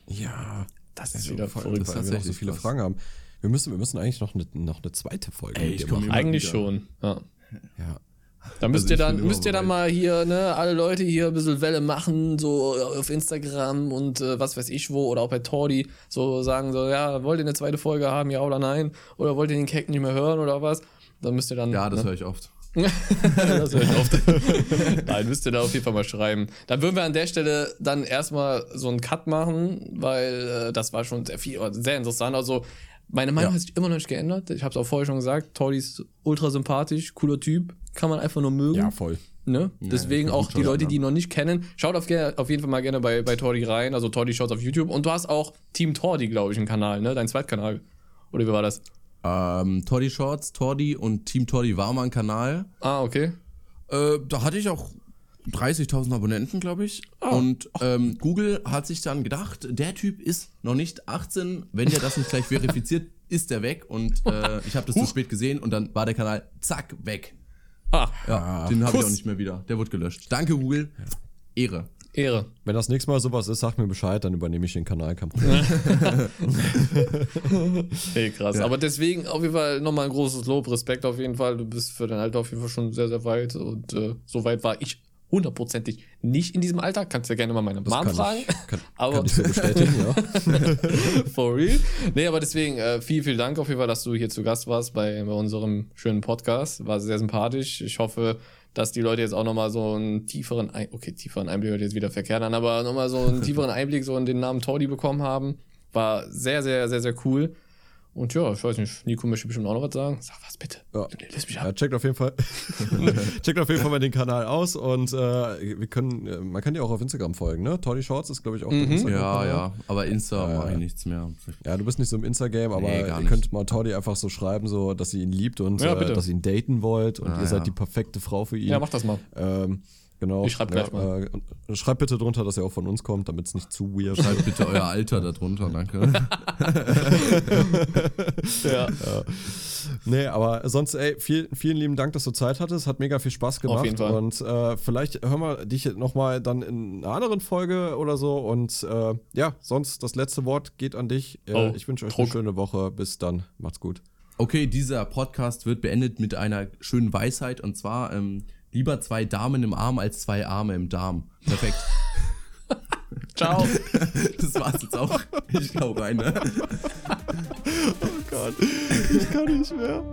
Ja, das ist wieder verrückt, weil wir noch so viele krass. Fragen haben. Wir müssen, wir müssen eigentlich noch eine, noch eine zweite Folge Ey, machen. Eigentlich wieder. schon, ja. Ja. Da müsst also ihr dann, müsst ihr dann mal hier, ne, alle Leute hier ein bisschen Welle machen, so auf Instagram und äh, was weiß ich wo, oder auch bei Tordi, so sagen so, ja, wollt ihr eine zweite Folge haben, ja oder nein? Oder wollt ihr den Keck nicht mehr hören oder was? Dann müsst ihr dann. Ja, das ne? höre ich oft. das höre ich oft. Nein, müsst ihr da auf jeden Fall mal schreiben. Dann würden wir an der Stelle dann erstmal so einen Cut machen, weil äh, das war schon sehr viel, sehr interessant. Also meine Meinung ja. hat sich immer noch nicht geändert. Ich habe es auch vorher schon gesagt. Tordi ist ultra sympathisch, cooler Typ. Kann man einfach nur mögen. Ja, voll. Ne? Ja, Deswegen auch die Leute, die ihn noch nicht kennen, schaut auf, auf, jeden Fall mal gerne bei, bei Tordi rein. Also Tordi schaut auf YouTube. Und du hast auch Team Tordi, glaube ich, einen Kanal, ne? Dein Zweitkanal. Oder wie war das? Ähm, Tordi Shorts, Tordi und Team Tordi war mal ein Kanal. Ah, okay. Äh, da hatte ich auch 30.000 Abonnenten, glaube ich. Oh. Und ähm, Google hat sich dann gedacht, der Typ ist noch nicht 18. Wenn der das nicht gleich verifiziert, ist der weg. Und äh, ich habe das zu spät gesehen und dann war der Kanal zack weg. Ah, ja, den habe ich auch nicht mehr wieder. Der wurde gelöscht. Danke, Google. Ehre. Ehre. Wenn das nächste Mal sowas ist, sag mir Bescheid, dann übernehme ich den Kanal, kein Problem. Ey, krass. Ja. Aber deswegen auf jeden Fall nochmal ein großes Lob, Respekt auf jeden Fall. Du bist für dein Alter auf jeden Fall schon sehr, sehr weit. Und äh, so weit war ich hundertprozentig nicht in diesem Alter. Kannst ja gerne mal meine das Mom fragen. Ich, kann, aber kann ich so bestätigen, ja. For real. Nee, aber deswegen äh, vielen, vielen Dank auf jeden Fall, dass du hier zu Gast warst bei, bei unserem schönen Podcast. War sehr sympathisch. Ich hoffe, dass die Leute jetzt auch nochmal so einen tieferen, Ein okay, tieferen Einblick hört jetzt wieder verkehrt an, aber nochmal so einen tieferen Einblick so in den Namen Tordi bekommen haben. War sehr, sehr, sehr, sehr cool. Und ja, ich weiß nicht, Nico möchte bestimmt auch noch was sagen. Sag was bitte. Ja. Lass mich ab. Ja, checkt auf jeden Fall. checkt auf jeden Fall mal den Kanal aus und äh, wir können, äh, man kann dir auch auf Instagram folgen, ne? Toddy Shorts ist, glaube ich, auch mhm. Instagram. Ja, ja, aber Insta äh, mache ich nichts mehr. Ja, du bist nicht so im Instagram, aber nee, ihr könnt mal Toddy einfach so schreiben, so, dass ihr ihn liebt und ja, äh, dass ihr ihn daten wollt und ah, ihr seid die perfekte Frau für ihn. Ja, mach das mal. Ähm, Genau. Ich schreibe gleich mal. Äh, schreibt bitte drunter, dass er auch von uns kommt, damit es nicht zu weird Schreibt bitte euer Alter darunter, danke. ja. ja. Nee, aber sonst, ey, viel, vielen lieben Dank, dass du Zeit hattest. Hat mega viel Spaß gemacht. Auf jeden Fall. Und äh, vielleicht hören wir dich nochmal dann in einer anderen Folge oder so. Und äh, ja, sonst das letzte Wort geht an dich. Äh, oh, ich wünsche euch Druck. eine schöne Woche. Bis dann. Macht's gut. Okay, dieser Podcast wird beendet mit einer schönen Weisheit. Und zwar, ähm, Lieber zwei Damen im Arm als zwei Arme im Darm. Perfekt. Ciao. Das war's jetzt auch. Ich hau rein, ne? Oh Gott. Ich kann nicht mehr.